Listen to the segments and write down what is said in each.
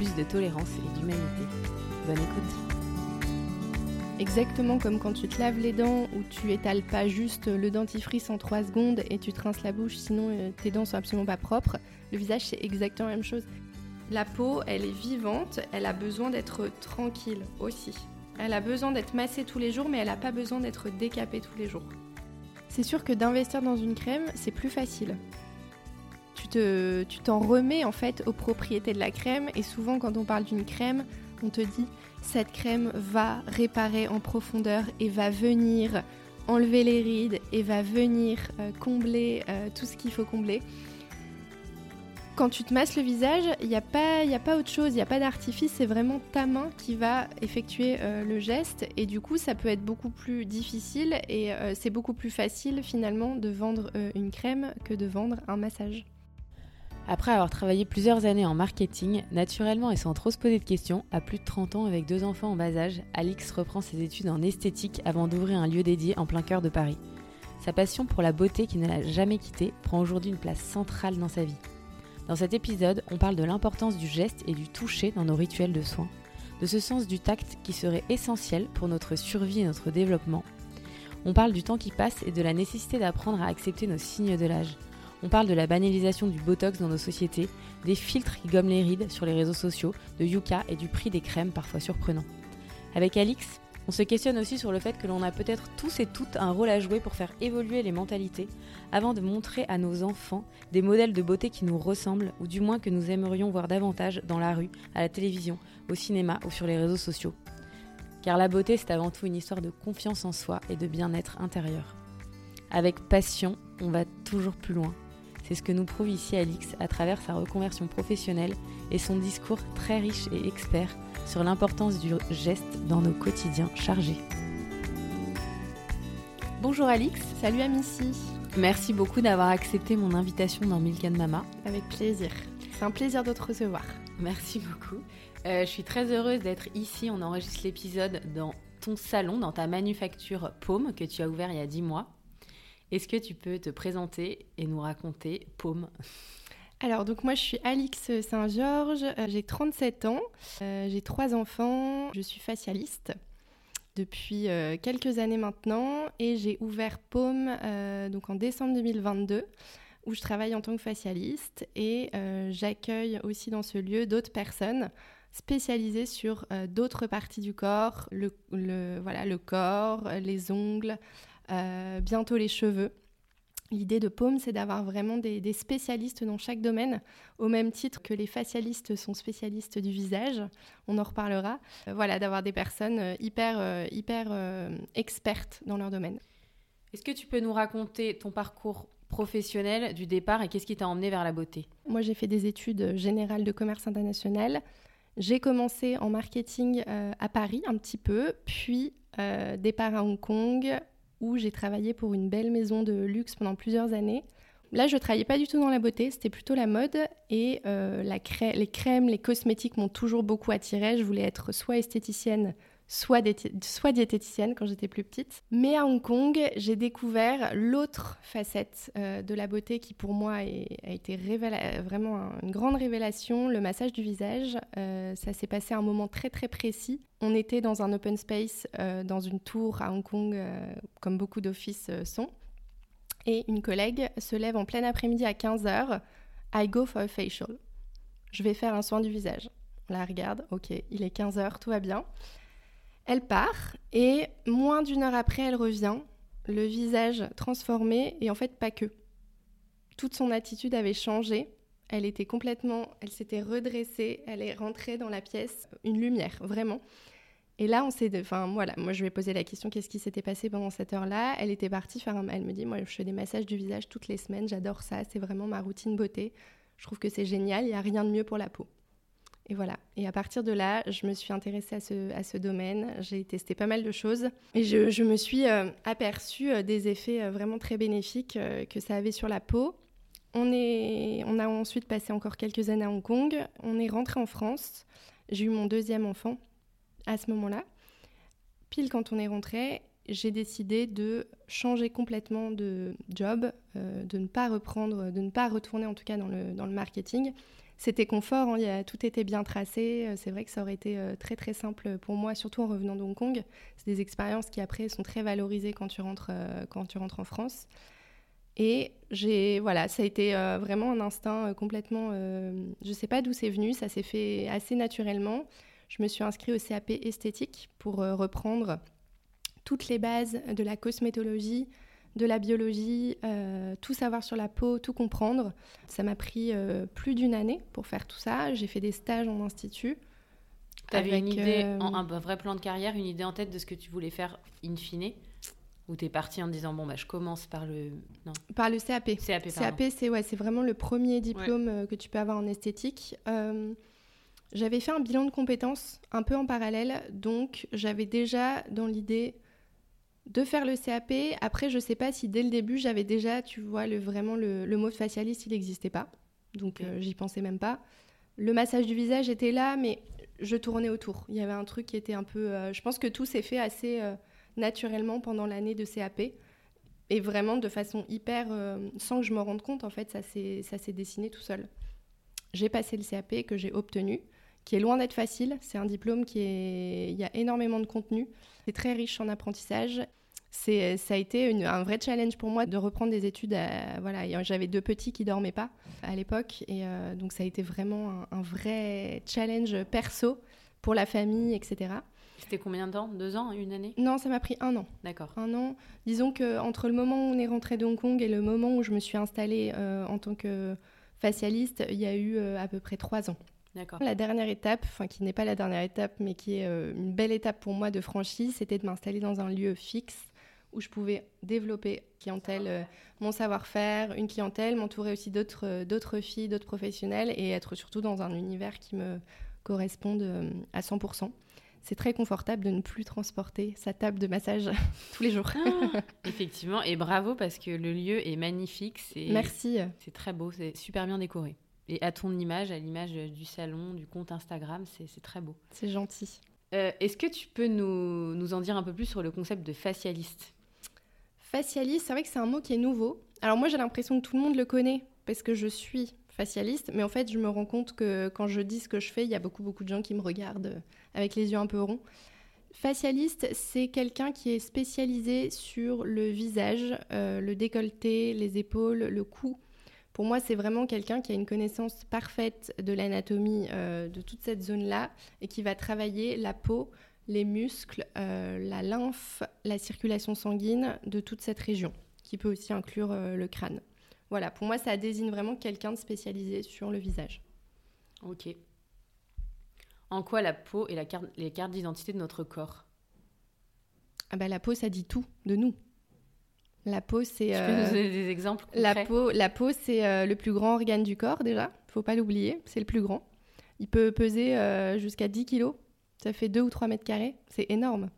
plus de tolérance et d'humanité. Bonne écoute Exactement comme quand tu te laves les dents ou tu étales pas juste le dentifrice en 3 secondes et tu te rinces la bouche sinon euh, tes dents sont absolument pas propres. Le visage c'est exactement la même chose. La peau, elle est vivante, elle a besoin d'être tranquille aussi. Elle a besoin d'être massée tous les jours mais elle n'a pas besoin d'être décapée tous les jours. C'est sûr que d'investir dans une crème, c'est plus facile. Tu te, tu t'en remets en fait aux propriétés de la crème et souvent quand on parle d'une crème, on te dit cette crème va réparer en profondeur et va venir enlever les rides et va venir euh, combler euh, tout ce qu'il faut combler. Quand tu te masses le visage, il n'y a, pas, a pas autre chose, il n'y a pas d'artifice, c'est vraiment ta main qui va effectuer euh, le geste et du coup ça peut être beaucoup plus difficile et c'est beaucoup plus facile finalement de vendre une crème que de vendre un massage. Après avoir travaillé plusieurs années en marketing, naturellement et sans trop se poser de questions, à plus de 30 ans avec deux enfants en bas âge, Alix reprend ses études en esthétique avant d'ouvrir un lieu dédié en plein cœur de Paris. Sa passion pour la beauté qui ne l'a jamais quittée prend aujourd'hui une place centrale dans sa vie. Dans cet épisode, on parle de l'importance du geste et du toucher dans nos rituels de soins, de ce sens du tact qui serait essentiel pour notre survie et notre développement. On parle du temps qui passe et de la nécessité d'apprendre à accepter nos signes de l'âge. On parle de la banalisation du Botox dans nos sociétés, des filtres qui gomment les rides sur les réseaux sociaux, de Yuka et du prix des crèmes parfois surprenant. Avec Alix, on se questionne aussi sur le fait que l'on a peut-être tous et toutes un rôle à jouer pour faire évoluer les mentalités, avant de montrer à nos enfants des modèles de beauté qui nous ressemblent, ou du moins que nous aimerions voir davantage dans la rue, à la télévision, au cinéma ou sur les réseaux sociaux. Car la beauté, c'est avant tout une histoire de confiance en soi et de bien-être intérieur. Avec passion, on va toujours plus loin c'est ce que nous prouve ici Alix à travers sa reconversion professionnelle et son discours très riche et expert sur l'importance du geste dans nos quotidiens chargés. Bonjour Alix, salut Amici. Merci beaucoup d'avoir accepté mon invitation dans Milk Mama. Avec plaisir. C'est un plaisir de te recevoir. Merci beaucoup. Euh, je suis très heureuse d'être ici. On enregistre l'épisode dans ton salon, dans ta manufacture Paume que tu as ouvert il y a 10 mois. Est-ce que tu peux te présenter et nous raconter Paume? Alors, donc moi je suis Alix Saint-Georges, euh, j'ai 37 ans, euh, j'ai trois enfants, je suis facialiste depuis euh, quelques années maintenant et j'ai ouvert Paume donc en décembre 2022 où je travaille en tant que facialiste et j'accueille aussi dans ce lieu d'autres personnes spécialisées sur d'autres parties du corps, voilà, le corps, les ongles, euh, bientôt les cheveux. L'idée de Paume, c'est d'avoir vraiment des, spécialistes dans chaque domaine, au même titre que les facialistes sont spécialistes du visage. On en reparlera. Euh, voilà, d'avoir des personnes euh, hyper, hyper expertes dans leur domaine. Est-ce que tu peux nous raconter ton parcours professionnel du départ et qu'est-ce qui t'a emmené vers la beauté? Moi, j'ai fait des études générales de commerce international. J'ai commencé en marketing à Paris un petit peu, puis départ à Hong Kong, où j'ai travaillé pour une belle maison de luxe pendant plusieurs années. Là, je travaillais pas du tout dans la beauté, c'était plutôt la mode et euh, les crèmes, les cosmétiques m'ont toujours beaucoup attirée. Je voulais être soit esthéticienne, soit, diététicienne quand j'étais plus petite. Mais à Hong Kong, j'ai découvert l'autre facette euh, de la beauté qui pour moi a été vraiment une grande révélation, le massage du visage. Euh, ça s'est passé à un moment très très précis. On était dans un open space, euh, dans une tour à Hong Kong, comme beaucoup d'offices sont. Et une collègue se lève en plein après-midi à 15h. I go for a facial. Je vais faire un soin du visage. On la regarde, ok, il est 15h, tout va bien. Elle part et moins d'une heure après, elle revient, le visage transformé et en fait pas que. Toute son attitude avait changé. Elle était complètement, elle s'était redressée, elle est rentrée dans la pièce, une lumière, vraiment. Et là, on s'est, enfin voilà, moi je lui ai posé la question qu'est-ce qui s'était passé pendant cette heure-là? Elle était partie faire un, elle me dit moi je fais des massages du visage toutes les semaines, j'adore ça, c'est vraiment ma routine beauté. Je trouve que c'est génial, il n'y a rien de mieux pour la peau. Et voilà. Et à partir de là, je me suis intéressée à ce, domaine. J'ai testé pas mal de choses. Et je, me suis aperçue des effets vraiment très bénéfiques que ça avait sur la peau. On, est, on a ensuite passé encore quelques années à Hong Kong. On est rentré en France. J'ai eu mon deuxième enfant à ce moment-là. Pile quand on est rentré, j'ai décidé de changer complètement de job, euh, de ne pas reprendre, de ne pas retourner en tout cas dans le, dans le marketing. C'était confort, hein, y a, tout était bien tracé. Euh, c'est vrai que ça aurait été euh, très très simple pour moi, surtout en revenant de Hong Kong. C'est des expériences qui après sont très valorisées quand tu rentres, rentres en France. Et j'ai voilà, ça a été vraiment un instinct complètement. je ne sais pas d'où c'est venu, ça s'est fait assez naturellement. Je me suis inscrite au CAP esthétique pour reprendre toutes les bases de la cosmétologie, de la biologie, euh, tout savoir sur la peau, tout comprendre. Ça m'a pris euh, plus d'une année pour faire tout ça. J'ai fait des stages en institut. Tu avais une idée, euh, un, vrai plan de carrière, une idée en tête de ce que tu voulais faire in fine? Ou tu es parti en disant, bon, bah, je commence par le... Non? Par le CAP. CAP, CAP c'est ouais, vraiment le premier diplôme que tu peux avoir en esthétique. j'avais fait un bilan de compétences un peu en parallèle, donc j'avais déjà dans l'idée de faire le CAP. Après, je ne sais pas si dès le début, j'avais déjà, tu vois, le, vraiment le, mot facialiste, il n'existait pas. Donc, euh, j'y pensais même pas. Le massage du visage était là, mais je tournais autour. Il y avait un truc qui était un peu... Euh, je pense que tout s'est fait assez euh, naturellement pendant l'année de CAP. Et vraiment de façon hyper... sans que je me rende compte, en fait, ça s'est dessiné tout seul. J'ai passé le CAP que j'ai obtenu qui est loin d'être facile. C'est un diplôme qui est... Il y a énormément de contenu. C'est très riche en apprentissage. C'est, ça a été un vrai challenge pour moi de reprendre des études. voilà, j'avais deux petits qui dormaient pas à l'époque, et euh, donc ça a été vraiment un, vrai challenge perso pour la famille, etc. C'était combien de temps? Deux ans? Une année? Non, ça m'a pris un an. D'accord. Un an. Disons que entre le moment où on est rentré de Hong Kong et le moment où je me suis installée euh, en tant que facialiste, il y a eu euh, à peu près trois ans. La dernière étape, enfin qui n'est pas la dernière étape, mais qui est euh, une belle étape pour moi de franchise, c'était de m'installer dans un lieu fixe où je pouvais développer clientèle, euh, mon savoir-faire, une clientèle, m'entourer aussi d'autres euh, d'autres filles, d'autres professionnels et être surtout dans un univers qui me corresponde à 100%. C'est très confortable de ne plus transporter sa table de massage tous les jours. Ah, effectivement, et bravo parce que le lieu est magnifique. Merci. C'est très beau, c'est super bien décoré. Et à ton image, à l'image du salon, du compte Instagram, c'est très beau. C'est gentil. Euh, est-ce que tu peux nous, nous, en dire un peu plus sur le concept de facialiste? Facialiste, c'est vrai que c'est un mot qui est nouveau. Alors moi j'ai l'impression que tout le monde le connaît parce que je suis facialiste, mais en fait je me rends compte que quand je dis ce que je fais, il y a beaucoup beaucoup de gens qui me regardent avec les yeux un peu ronds. Facialiste, c'est quelqu'un qui est spécialisé sur le visage, euh, le décolleté, les épaules, le cou, pour moi, c'est vraiment quelqu'un qui a une connaissance parfaite de l'anatomie euh, de toute cette zone-là et qui va travailler la peau, les muscles, euh, la lymphe, la circulation sanguine de toute cette région, qui peut aussi inclure euh, le crâne. Voilà, pour moi, ça désigne vraiment quelqu'un de spécialisé sur le visage. Ok. En quoi la peau est la carte, les cartes d'identité de notre corps? Ah bah, La peau, ça dit tout de nous. La peau, c'est. Euh, donner des exemples concrets? La peau, la peau c'est euh, le plus grand organe du corps déjà. Faut pas l'oublier, c'est le plus grand. Il peut peser euh, jusqu'à 10 kilos. Ça fait 2 ou 3 mètres carrés. C'est énorme.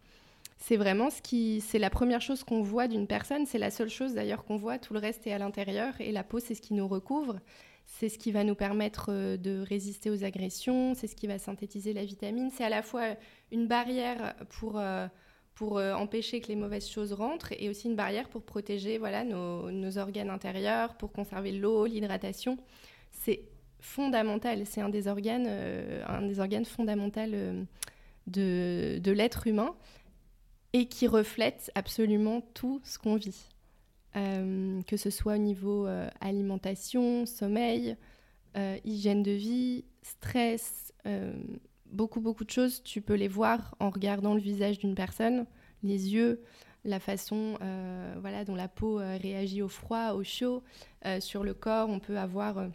C'est vraiment ce qui, c'est la première chose qu'on voit d'une personne. C'est la seule chose d'ailleurs qu'on voit. Tout le reste est à l'intérieur et la peau, c'est ce qui nous recouvre. C'est ce qui va nous permettre de résister aux agressions. C'est ce qui va synthétiser la vitamine. C'est à la fois une barrière pour pour euh, empêcher que les mauvaises choses rentrent et aussi une barrière pour protéger voilà, nos, organes intérieurs, pour conserver l'eau, l'hydratation. C'est fondamental, c'est un des organes, euh, organes fondamentaux euh, de, de l'être humain et qui reflète absolument tout ce qu'on vit. que ce soit au niveau alimentation, sommeil, hygiène de vie, stress, beaucoup, beaucoup de choses, tu peux les voir en regardant le visage d'une personne, les yeux, la façon euh, voilà, dont la peau euh, réagit au froid, au chaud. Euh, sur le corps, on peut avoir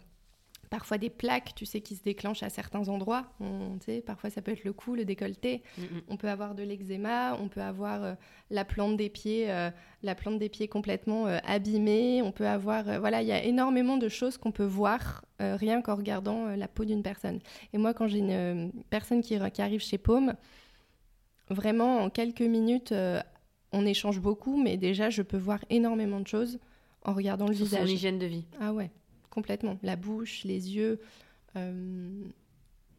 parfois des plaques, tu sais, qui se déclenchent à certains endroits. On, parfois, ça peut être le cou, le décolleté. Mm, mm. On peut avoir de l'eczéma, on peut avoir euh, la plante des pieds, euh, la plante des pieds complètement euh, abîmée. On peut avoir, voilà, il y a énormément de choses qu'on peut voir rien qu'en regardant la peau d'une personne. Et moi, quand j'ai une personne qui, qui, arrive chez Paume, vraiment en quelques minutes, on échange beaucoup, mais déjà, je peux voir énormément de choses en regardant le visage. Son hygiène de vie. Ah ouais complètement. La bouche, les yeux, euh,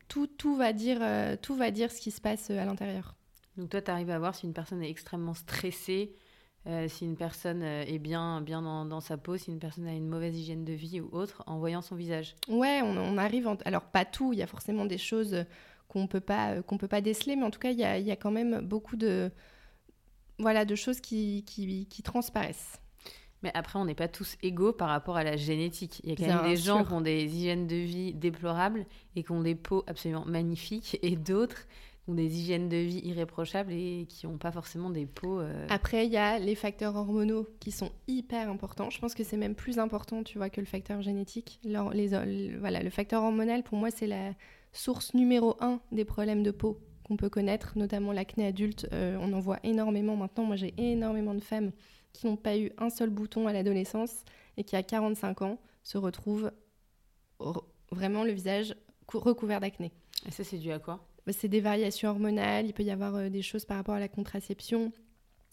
tout, tout, va dire, euh, tout va dire ce qui se passe euh, à l'intérieur. Donc toi, tu arrives à voir si une personne est extrêmement stressée, si une personne est bien, bien dans, sa peau, si une personne a une mauvaise hygiène de vie ou autre, en voyant son visage. Ouais, on, arrive. Alors pas tout, il y a forcément des choses qu'on peut pas qu'on peut pas déceler, mais en tout cas, il y a, y a, quand même beaucoup de voilà de choses qui, qui, qui transparaissent. Mais après, on n'est pas tous égaux par rapport à la génétique. Il y a quand même des gens qui ont des hygiènes de vie déplorables et qui ont des peaux absolument magnifiques, et d'autres qui ont des hygiènes de vie irréprochables et qui n'ont pas forcément des peaux. Euh, après, il y a les facteurs hormonaux qui sont hyper importants. Je pense que c'est même plus important, tu vois, que le facteur génétique. les, voilà, le facteur hormonal, pour moi, c'est la source numéro un des problèmes de peau qu'on peut connaître, notamment l'acné adulte. Euh, on en voit énormément maintenant. Moi, j'ai énormément de femmes qui n'ont pas eu un seul bouton à l'adolescence et qui, à 45 ans, se retrouvent vraiment le visage recouvert d'acné. Et ça, c'est dû à quoi? Bah, C'est des variations hormonales, il peut y avoir euh, des choses par rapport à la contraception,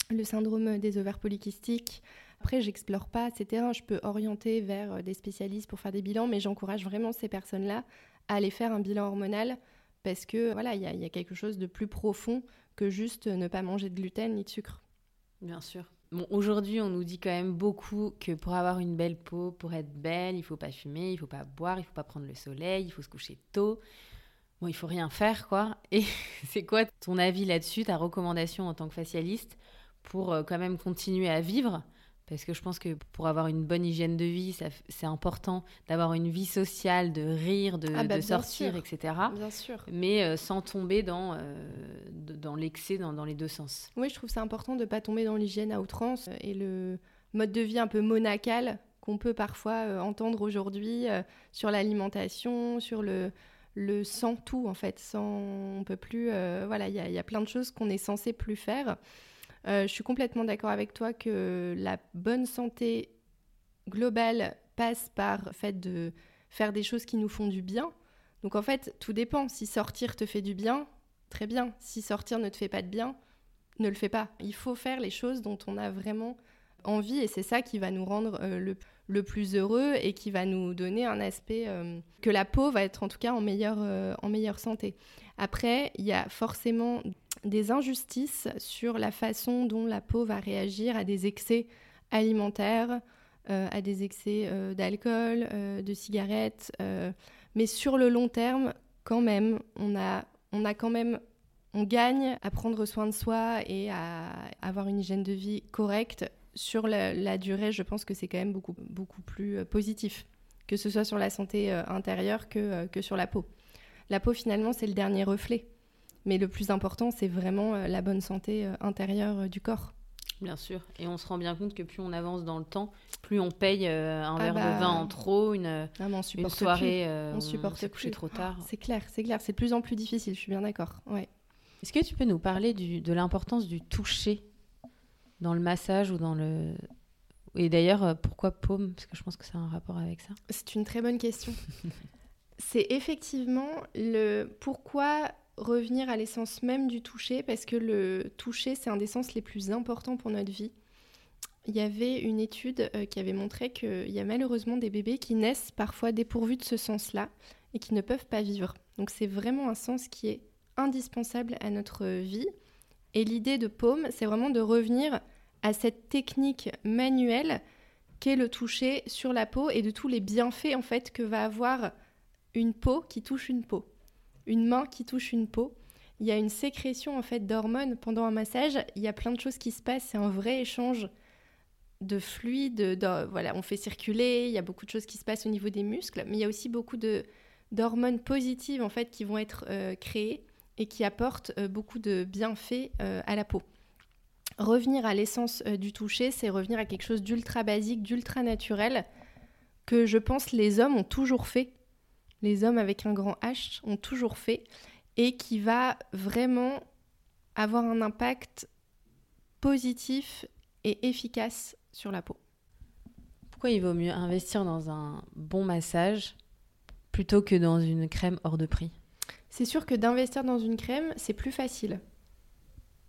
le syndrome des ovaires polykystiques. Après, j'explore pas ces terrains, je peux orienter vers euh, des spécialistes pour faire des bilans, mais j'encourage vraiment ces personnes-là à aller faire un bilan hormonal parce que voilà, il y, y, a quelque chose de plus profond que juste ne pas manger de gluten ni de sucre. Bien sûr. Aujourd'hui, on nous dit quand même beaucoup que pour avoir une belle peau, pour être belle, il faut pas fumer, il faut pas boire, il faut pas prendre le soleil, il faut se coucher tôt. Bon, il faut rien faire, quoi. Et c'est quoi ton avis là-dessus, ta recommandation en tant que facialiste pour euh, quand même continuer à vivre? Parce que je pense que pour avoir une bonne hygiène de vie, c'est important d'avoir une vie sociale, de rire, de, ah bah, sortir, etc. Bien sûr. Mais euh, sans tomber dans, euh, dans l'excès dans, dans, les deux sens. Oui, je trouve c'est important de ne pas tomber dans l'hygiène à outrance et le mode de vie un peu monacal qu'on peut parfois euh, entendre aujourd'hui sur l'alimentation, sur le, le sans tout en fait. Sans, on peut plus. voilà, il y, y, a plein de choses qu'on est censé plus faire. Euh, je suis complètement d'accord avec toi que la bonne santé globale passe par fait de faire des choses qui nous font du bien. Donc en fait, tout dépend. Si sortir te fait du bien, très bien. Si sortir ne te fait pas de bien, ne le fais pas. Il faut faire les choses dont on a vraiment envie et c'est ça qui va nous rendre euh, le, plus heureux et qui va nous donner un aspect euh, que la peau va être en tout cas en meilleure, en meilleure santé. Après, il y a forcément des injustices sur la façon dont la peau va réagir à des excès alimentaires, euh, à des excès euh, d'alcool, euh, de cigarettes. mais sur le long terme, quand même, on a, on a quand même, on gagne à prendre soin de soi et à avoir une hygiène de vie correcte. Sur la, durée, je pense que c'est quand même beaucoup, beaucoup plus positif, que ce soit sur la santé intérieure que, que sur la peau. La peau, finalement, c'est le dernier reflet mais le plus important, c'est vraiment euh, la bonne santé euh, intérieure euh, du corps. Bien sûr. Et on se rend bien compte que plus on avance dans le temps, plus on paye un ah verre de bah, vin en trop, une, ah, une soirée, on supporte s'est couché trop tard. c'est clair, c'est clair. C'est de plus en plus difficile, je suis bien d'accord. Ouais. Est-ce que tu peux nous parler du, de l'importance du toucher dans le massage ou dans le... Et d'ailleurs, pourquoi paume? Parce que je pense que c'est un rapport avec ça. C'est une très bonne question. c'est effectivement le pourquoi revenir à l'essence même du toucher, parce que le toucher, c'est un des sens les plus importants pour notre vie. Il y avait une étude euh, qui avait montré qu'il y a malheureusement des bébés qui naissent parfois dépourvus de ce sens-là et qui ne peuvent pas vivre. Donc c'est vraiment un sens qui est indispensable à notre vie. Et l'idée de Paume, c'est vraiment de revenir à cette technique manuelle qu'est le toucher sur la peau et de tous les bienfaits en fait que va avoir une peau qui touche une peau une main qui touche une peau. Il y a une sécrétion en fait d'hormones pendant un massage. Il y a plein de choses qui se passent. C'est un vrai échange de fluide. voilà, on fait circuler. Il y a beaucoup de choses qui se passent au niveau des muscles, mais il y a aussi beaucoup de d'hormones positives en fait qui vont être euh, créées et qui apportent euh, beaucoup de bienfaits euh, à la peau. Revenir à l'essence du toucher, c'est revenir à quelque chose d'ultra basique, d'ultra naturel que je pense les hommes ont toujours fait les hommes avec un grand H ont toujours fait et qui va vraiment avoir un impact positif et efficace sur la peau. Pourquoi il vaut mieux investir dans un bon massage plutôt que dans une crème hors de prix? C'est sûr que d'investir dans une crème, c'est plus facile.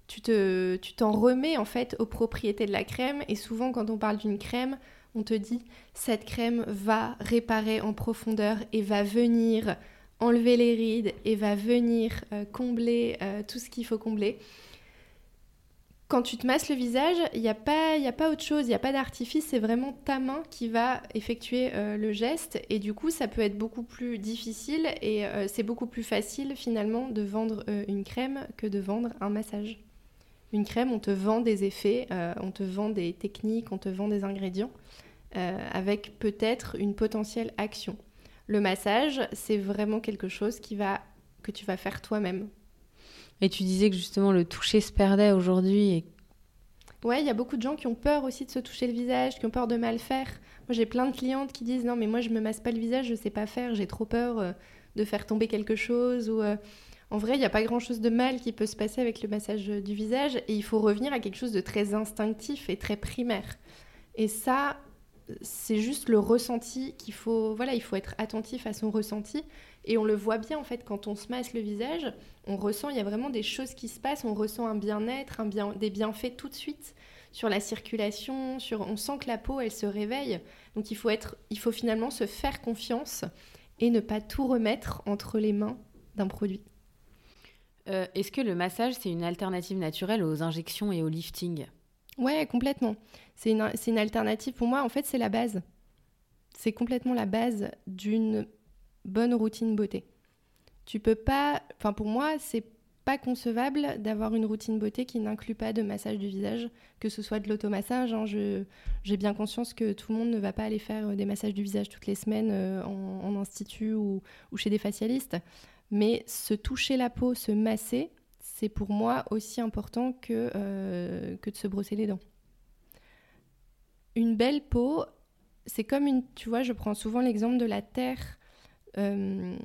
Tu te, tu t'en remets en fait aux propriétés de la crème et souvent quand on parle d'une crème, on te dit cette crème va réparer en profondeur et va venir enlever les rides et va venir euh, combler euh, tout ce qu'il faut combler. Quand tu te masses le visage, il n'y a, pas, a pas autre chose, il n'y a pas d'artifice, c'est vraiment ta main qui va effectuer euh, le geste et du coup ça peut être beaucoup plus difficile et c'est beaucoup plus facile finalement de vendre une crème que de vendre un massage. Une crème, on te vend des effets, on te vend des techniques, on te vend des ingrédients avec peut-être une potentielle action. Le massage, c'est vraiment quelque chose qui va, que tu vas faire toi-même. Et tu disais que justement le toucher se perdait aujourd'hui. Et... Ouais, il y a beaucoup de gens qui ont peur aussi de se toucher le visage, qui ont peur de mal faire. Moi, j'ai plein de clientes qui disent non, mais moi, je me masse pas le visage, je sais pas faire, j'ai trop peur euh, de faire tomber quelque chose. Ou euh, en vrai, il n'y a pas grand-chose de mal qui peut se passer avec le massage du visage, et il faut revenir à quelque chose de très instinctif et très primaire. Et ça, c'est juste le ressenti qu'il faut voilà il faut être attentif à son ressenti. Et on le voit bien en fait quand on se masse le visage on ressent il y a vraiment des choses qui se passent on ressent un bien-être un bien des bienfaits tout de suite sur la circulation on sent que la peau elle se réveille. Donc il faut être il faut finalement se faire confiance et ne pas tout remettre entre les mains d'un produit euh, est-ce que le massage c'est une alternative naturelle aux injections et au lifting? Ouais, complètement. C'est une, une, alternative. Pour moi, en fait, c'est la base. C'est complètement la base d'une bonne routine beauté. Tu peux pas. Enfin, pour moi, c'est pas concevable d'avoir une routine beauté qui n'inclut pas de massage du visage, que ce soit de l'automassage. Hein. J'ai bien conscience que tout le monde ne va pas aller faire euh, des massages du visage toutes les semaines euh, en, institut ou, ou, chez des facialistes. Mais se toucher la peau, se masser, c'est pour moi aussi important que, euh, que de se brosser les dents. Une belle peau, c'est comme une... Tu vois, je prends souvent l'exemple de la terre. Euh,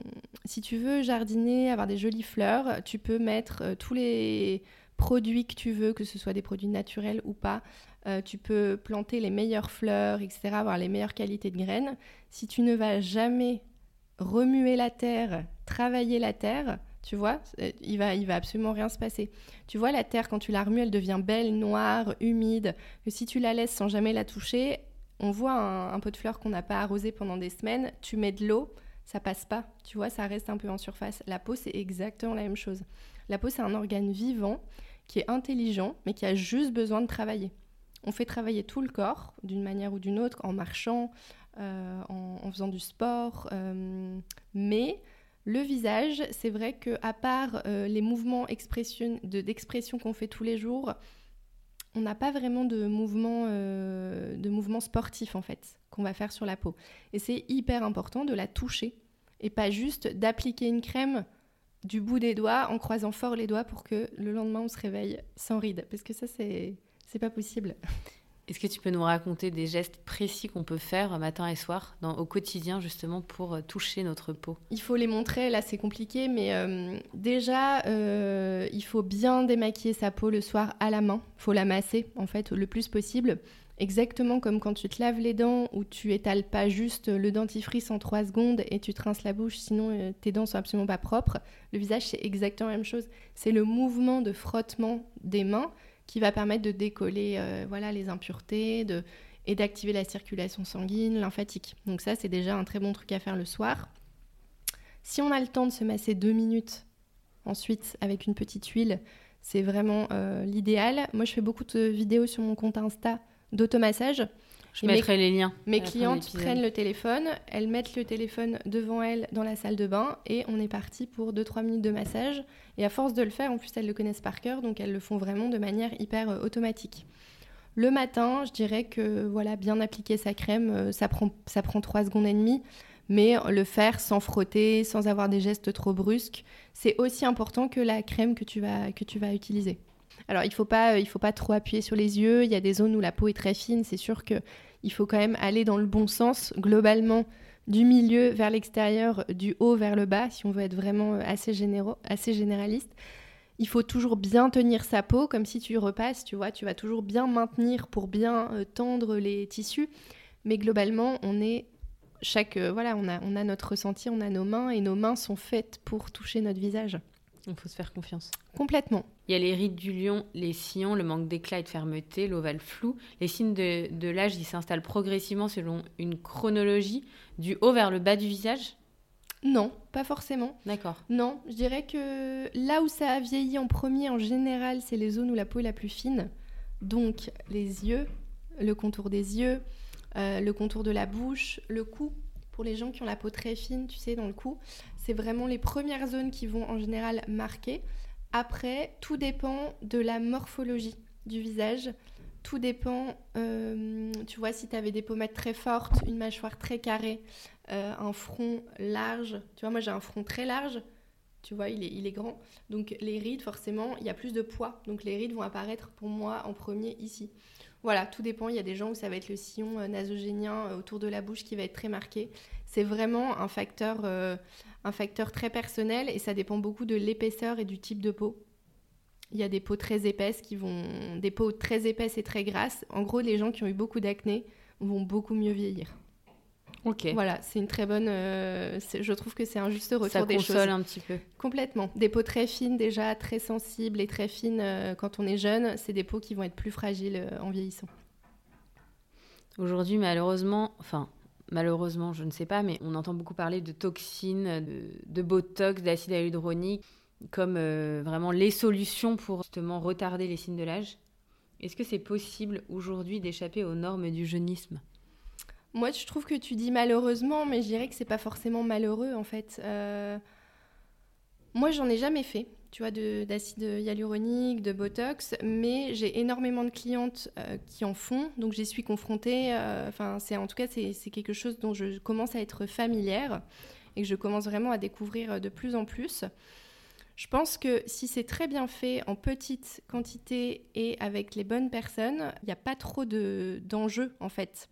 si tu veux jardiner, avoir des jolies fleurs, tu peux mettre euh, tous les produits que tu veux, que ce soit des produits naturels ou pas. tu peux planter les meilleures fleurs, etc., avoir les meilleures qualités de graines. Si tu ne vas jamais remuer la terre, travailler la terre, tu vois, euh, il va, il va absolument rien se passer. Tu vois, la terre, quand tu la remues, elle devient belle, noire, humide. Si tu la laisses sans jamais la toucher, on voit un, pot de fleurs qu'on n'a pas arrosé pendant des semaines, tu mets de l'eau, ça passe pas. Tu vois, ça reste un peu en surface. La peau, c'est exactement la même chose. La peau, c'est un organe vivant qui est intelligent, mais qui a juste besoin de travailler. On fait travailler tout le corps, d'une manière ou d'une autre, en marchant, euh, en, faisant du sport, euh, mais le visage, c'est vrai que à part euh, les mouvements d'expression qu'on fait tous les jours, on n'a pas vraiment de mouvements euh, mouvement sportifs en fait qu'on va faire sur la peau. Et c'est hyper important de la toucher et pas juste d'appliquer une crème du bout des doigts en croisant fort les doigts pour que le lendemain on se réveille sans rides parce que ça c'est pas possible. Est-ce que tu peux nous raconter des gestes précis qu'on peut faire matin et soir au quotidien justement pour euh, toucher notre peau? Il faut les montrer, là c'est compliqué, mais euh, déjà euh, il faut bien démaquiller sa peau le soir à la main. Il faut la masser en fait le plus possible. Exactement comme quand tu te laves les dents ou tu étales pas juste le dentifrice en 3 secondes et tu rinces la bouche, sinon tes dents sont absolument pas propres. Le visage c'est exactement la même chose. C'est le mouvement de frottement des mains qui va permettre de décoller euh, voilà, les impuretés et d'activer la circulation sanguine, lymphatique. Donc ça, c'est déjà un très bon truc à faire le soir. Si on a le temps de se masser deux minutes ensuite avec une petite huile, c'est vraiment euh, l'idéal. Moi, je fais beaucoup de vidéos sur mon compte Insta d'automassage. Je mettrai les liens. Mes clientes prennent le téléphone, elles mettent le téléphone devant elles dans la salle de bain et on est parti pour 2-3 minutes de massage. Et à force de le faire, en plus elles le connaissent par cœur, donc elles le font vraiment de manière hyper euh, automatique. Le matin, je dirais que voilà, bien appliquer sa crème, euh, ça prend, ça prend 3 secondes et demie, mais le faire sans frotter, sans avoir des gestes trop brusques, c'est aussi important que la crème que tu vas, que tu vas utiliser. Alors, il ne faut, pas, il faut pas trop appuyer sur les yeux. Il y a des zones où la peau est très fine. C'est sûr qu'il faut quand même aller dans le bon sens. Globalement, du milieu vers l'extérieur, du haut vers le bas, si on veut être vraiment assez, généraux, assez généraliste. Il faut toujours bien tenir sa peau, comme si tu repasses, tu vois, tu vas toujours bien maintenir pour bien tendre les tissus. Mais globalement, on est chaque voilà, on a, on a notre ressenti, on a nos mains et nos mains sont faites pour toucher notre visage. Il faut se faire confiance. Complètement. Il y a les rides du lion, les sillons, le manque d'éclat et de fermeté, l'ovale flou. Les signes de, de l'âge, ils s'installent progressivement selon une chronologie du haut vers le bas du visage? Non, pas forcément. D'accord. Non, je dirais que là où ça a vieilli en premier, en général, c'est les zones où la peau est la plus fine. Donc les yeux, le contour des yeux, euh, le contour de la bouche, le cou. Pour les gens qui ont la peau très fine, tu sais, dans le cou, c'est vraiment les premières zones qui vont en général marquer. Après, tout dépend de la morphologie du visage. Tout dépend, euh, tu vois, si tu avais des pommettes très fortes, une mâchoire très carrée, euh, un front large. Tu vois, moi j'ai un front très large. Tu vois, il est, il est grand. Donc les rides, forcément, il y a plus de poids. Donc les rides vont apparaître pour moi en premier ici. Voilà, tout dépend. Il y a des gens où ça va être le sillon euh, nasogénien autour de la bouche qui va être très marqué. C'est vraiment un facteur, un facteur très personnel et ça dépend beaucoup de l'épaisseur et du type de peau. Il y a des peaux très épaisses qui vont, des peaux très épaisses et très grasses. En gros, les gens qui ont eu beaucoup d'acné vont beaucoup mieux vieillir. Ok. Voilà, c'est une très bonne. Euh, je trouve que c'est un juste retour ça des choses. Ça un petit peu. Complètement. Des peaux très fines déjà, très sensibles et très fines euh, quand on est jeune, c'est des peaux qui vont être plus fragiles euh, en vieillissant. Aujourd'hui, malheureusement, enfin, malheureusement, je ne sais pas, mais on entend beaucoup parler de toxines, de, botox, d'acide hyaluronique, comme vraiment les solutions pour justement retarder les signes de l'âge. Est-ce que c'est possible aujourd'hui d'échapper aux normes du jeunisme? Moi, je trouve que tu dis malheureusement, mais je dirais que c'est pas forcément malheureux en fait. Euh... Moi, j'en ai jamais fait tu vois, d'acide hyaluronique, de Botox, mais j'ai énormément de clientes euh, qui en font, donc j'y suis confrontée. Euh, enfin, c'est en tout cas, c'est quelque chose dont je commence à être familière et que je commence vraiment à découvrir de plus en plus. Je pense que si c'est très bien fait en petite quantité et avec les bonnes personnes, il n'y a pas trop d'enjeux en fait.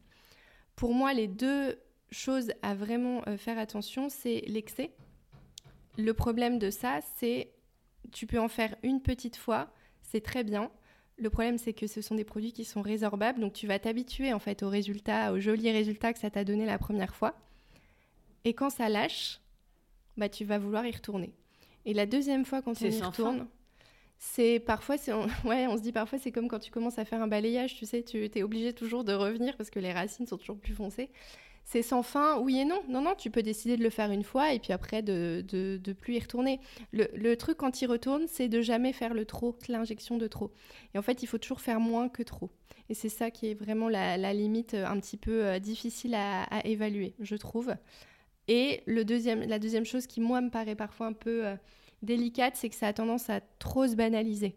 Pour moi, les deux choses à vraiment euh, faire attention, c'est l'excès. Le problème de ça, c'est tu peux en faire une petite fois, c'est très bien. Le problème, c'est que ce sont des produits qui sont résorbables, donc tu vas t'habituer en fait au résultat, au joli résultat que ça t'a donné la première fois. Et quand ça lâche, bah tu vas vouloir y retourner. Et la deuxième fois quand on y retourne, c'est parfois, on, ouais, on se dit parfois c'est comme quand tu commences à faire un balayage, tu sais, tu es obligé toujours de revenir parce que les racines sont toujours plus foncées c'est sans fin, oui et non. Non, non, tu peux décider de le faire une fois et puis après de, de, plus y retourner. Le, truc quand il retourne, c'est de jamais faire le trop, l'injection de trop. Et en fait, il faut toujours faire moins que trop. Et c'est ça qui est vraiment la, limite euh, un petit peu euh, difficile à, évaluer, je trouve. Et le deuxième, la deuxième chose qui, moi, me paraît parfois un peu euh, délicate, c'est que ça a tendance à trop se banaliser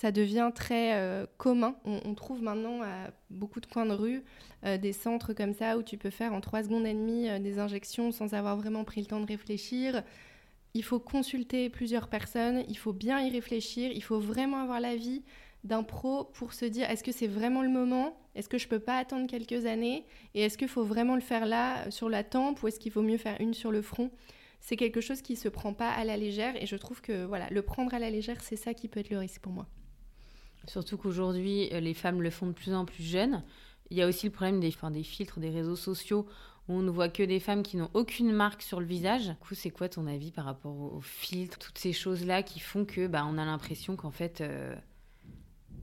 ça devient très euh, commun. On, trouve maintenant à beaucoup de coins de rue euh, des centres comme ça où tu peux faire en trois secondes et demie euh, des injections sans avoir vraiment pris le temps de réfléchir. Il faut consulter plusieurs personnes, il faut bien y réfléchir, il faut vraiment avoir l'avis d'un pro pour se dire est-ce que c'est vraiment le moment? Est-ce que je peux pas attendre quelques années? Et est-ce qu'il faut vraiment le faire là sur la tempe ou est-ce qu'il vaut mieux faire une sur le front? C'est quelque chose qui se prend pas à la légère et je trouve que voilà, le prendre à la légère, c'est ça qui peut être le risque pour moi. Surtout qu'aujourd'hui, euh, les femmes le font de plus en plus jeunes. Il y a aussi le problème des, des filtres, des réseaux sociaux, où on ne voit que des femmes qui n'ont aucune marque sur le visage. Du coup, c'est quoi ton avis par rapport aux, filtres, toutes ces choses-là qui font que bah, on a l'impression qu'en fait, euh,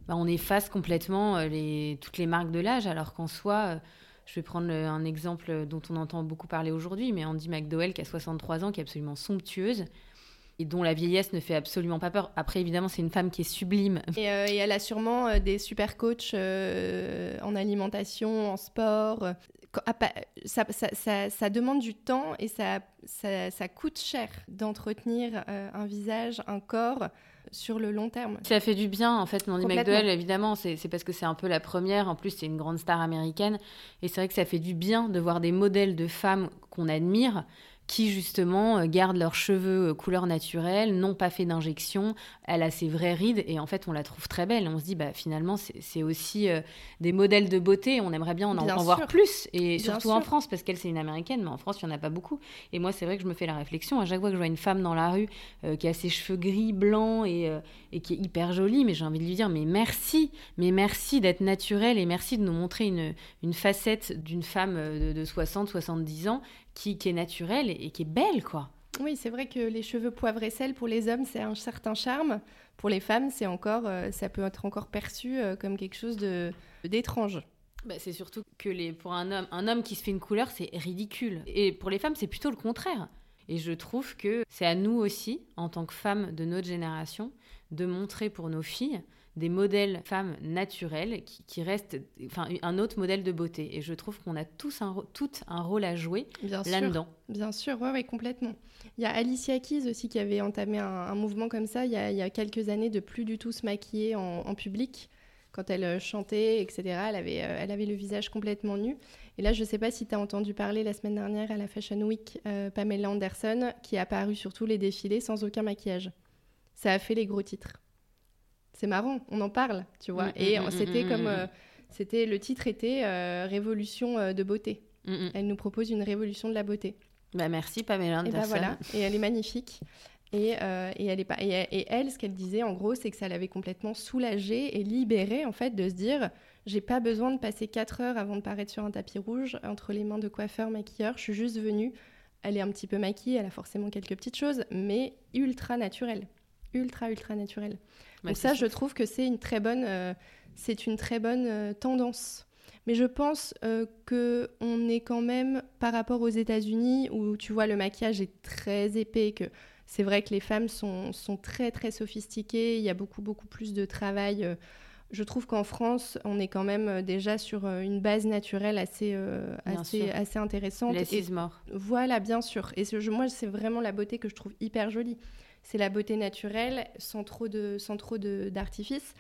bah, on efface complètement euh, toutes les marques de l'âge, alors qu'en soi, je vais prendre un exemple dont on entend beaucoup parler aujourd'hui, mais Andy McDowell, qui a 63 ans, qui est absolument somptueuse, et dont la vieillesse ne fait absolument pas peur. Après, évidemment, c'est une femme qui est sublime. Et, euh, elle a sûrement euh, des super coachs euh, en alimentation, en sport. Ça, ça, demande du temps et ça coûte cher d'entretenir un visage, un corps sur le long terme. Ça fait du bien, en fait, Mandy McDowell, évidemment, c'est parce que c'est un peu la première. En plus, c'est une grande star américaine. Et c'est vrai que ça fait du bien de voir des modèles de femmes qu'on admire qui justement gardent leurs cheveux couleur naturelle, non pas fait d'injection. Elle a ses vraies rides et en fait on la trouve très belle. on se dit bah finalement c'est aussi des modèles de beauté. On aimerait bien en, en voir plus et surtout en France parce qu'elle c'est une américaine, mais en France il y en a pas beaucoup. Et moi c'est vrai que je me fais la réflexion à chaque fois que je vois une femme dans la rue qui a ses cheveux gris blancs et, et qui est hyper jolie, mais j'ai envie de lui dire mais merci, mais merci d'être naturelle et merci de nous montrer une, une facette d'une femme de, de 60, 70 ans qui, est naturelle et, qui est belle, quoi. Oui, c'est vrai que les cheveux poivre et sel pour les hommes, c'est un certain charme. Pour les femmes, c'est encore, euh, ça peut être encore perçu euh, comme quelque chose de d'étrange. Bah, c'est surtout que les, pour un homme, un homme qui se fait une couleur, c'est ridicule. Et pour les femmes, c'est plutôt le contraire. Et je trouve que c'est à nous aussi, en tant que femmes de notre génération, de montrer pour nos filles des modèles femmes naturelles qui, restent enfin, un autre modèle de beauté. Et je trouve qu'on a tous un, tout un rôle à jouer là-dedans. Bien sûr, oui, ouais, complètement. Il y a Alicia Keys aussi qui avait entamé un, mouvement comme ça il y, a, quelques années de plus du tout se maquiller en, public. Quand elle euh, chantait, etc., elle avait, euh, elle avait le visage complètement nu. Et là, je ne sais pas si tu as entendu parler la semaine dernière à la Fashion Week, euh, Pamela Anderson, qui est apparue sur tous les défilés sans aucun maquillage. Ça a fait les gros titres c'est marrant, on en parle, tu vois. Mm, et mm, mm, c'était comme, euh, c'était le titre était euh, Révolution euh, de beauté. Elle nous propose une révolution de la beauté. Bah merci Pamela Anderson. Et, bah, voilà. et elle est magnifique. Et, et, elle est pas, et, elle, ce qu'elle disait en gros, c'est que ça l'avait complètement soulagée et libérée en fait de se dire j'ai pas besoin de passer 4 heures avant de paraître sur un tapis rouge entre les mains de coiffeur, maquilleur. Je suis juste venue. Elle est un petit peu maquillée, elle a forcément quelques petites choses, mais ultra naturelle. Ultra, ultra naturelle. Donc ça, je trouve que c'est une très bonne, euh, c'est une très bonne euh, tendance. Mais je pense euh, que on est quand même par rapport aux États-Unis où tu vois le maquillage est très épais, que c'est vrai que les femmes sont, sont, très très sophistiquées, il y a beaucoup beaucoup plus de travail. je trouve qu'en France, on est quand même déjà sur une base naturelle assez, assez, assez, intéressante. Les mort. Voilà, bien sûr. Et moi, c'est vraiment la beauté que je trouve hyper jolie c'est la beauté naturelle sans trop de sans trop d'artifice.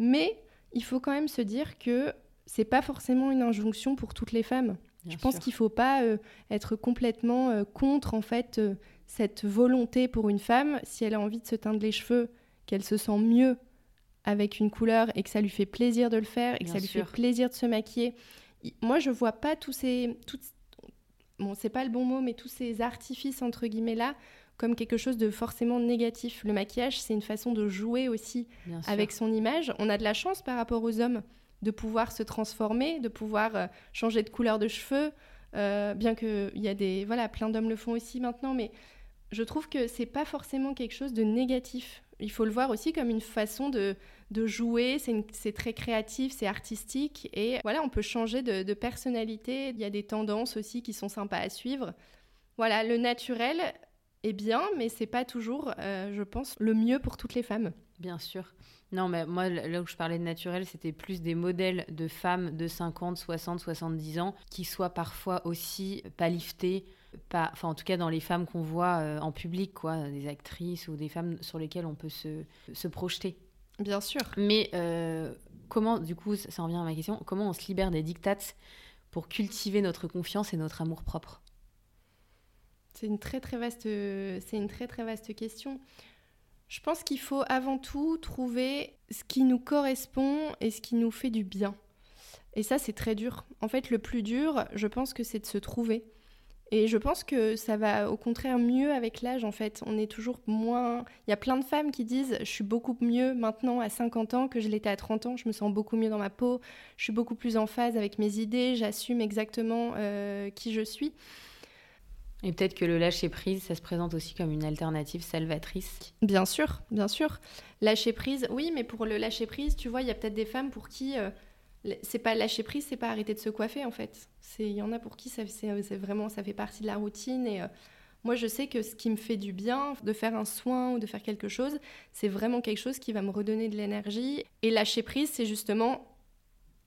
Mais il faut quand même se dire que c'est pas forcément une injonction pour toutes les femmes. je pense qu'il faut pas euh, être complètement euh, contre en fait euh, cette volonté pour une femme si elle a envie de se teindre les cheveux, qu'elle se sent mieux avec une couleur et que ça lui fait plaisir de le faire et que ça lui fait plaisir de se maquiller. Moi, je vois pas tous ces toutes bon, c'est pas le bon mot mais tous ces artifices entre guillemets là comme quelque chose de forcément négatif. Le maquillage, c'est une façon de jouer aussi avec son image. On a de la chance par rapport aux hommes de pouvoir se transformer, de pouvoir euh, changer de couleur de cheveux, euh, bien qu'il y a des... Voilà, plein d'hommes le font aussi maintenant, mais je trouve que c'est pas forcément quelque chose de négatif. Il faut le voir aussi comme une façon de, de jouer, c'est très créatif, c'est artistique, et voilà, on peut changer de, de personnalité. Il y a des tendances aussi qui sont sympas à suivre. Voilà, le naturel, est bien, mais c'est pas toujours, euh, je pense, le mieux pour toutes les femmes. Bien sûr. Non, mais moi, là où je parlais de naturel, c'était plus des modèles de femmes de 50, 60, 70 ans qui soient parfois aussi pas liftées, pas, enfin en tout cas dans les femmes qu'on voit euh, en public, quoi, des actrices ou des femmes sur lesquelles on peut se, se projeter. Bien sûr. Mais euh, comment, du coup, ça en vient à ma question, comment on se libère des dictates pour cultiver notre confiance et notre amour propre c'est une très très vaste, c'est une très très vaste question. Je pense qu'il faut avant tout trouver ce qui nous correspond et ce qui nous fait du bien. Et ça, c'est très dur. En fait, le plus dur, je pense que c'est de se trouver. Et je pense que ça va au contraire mieux avec l'âge, en fait. On est toujours moins... Il y a plein de femmes qui disent « je suis beaucoup mieux maintenant à 50 ans que je l'étais à 30 ans, je me sens beaucoup mieux dans ma peau, je suis beaucoup plus en phase avec mes idées, j'assume exactement euh, qui je suis ». Et peut-être que le lâcher prise, ça se présente aussi comme une alternative salvatrice. Bien sûr, bien sûr. Lâcher prise, oui, mais pour le lâcher prise, tu vois, il y a peut-être des femmes pour qui euh, c'est pas lâcher prise, c'est pas arrêter de se coiffer en fait. Il y en a pour qui ça c'est vraiment ça fait partie de la routine et euh, moi je sais que ce qui me fait du bien de faire un soin ou de faire quelque chose, c'est vraiment quelque chose qui va me redonner de l'énergie et lâcher prise, c'est justement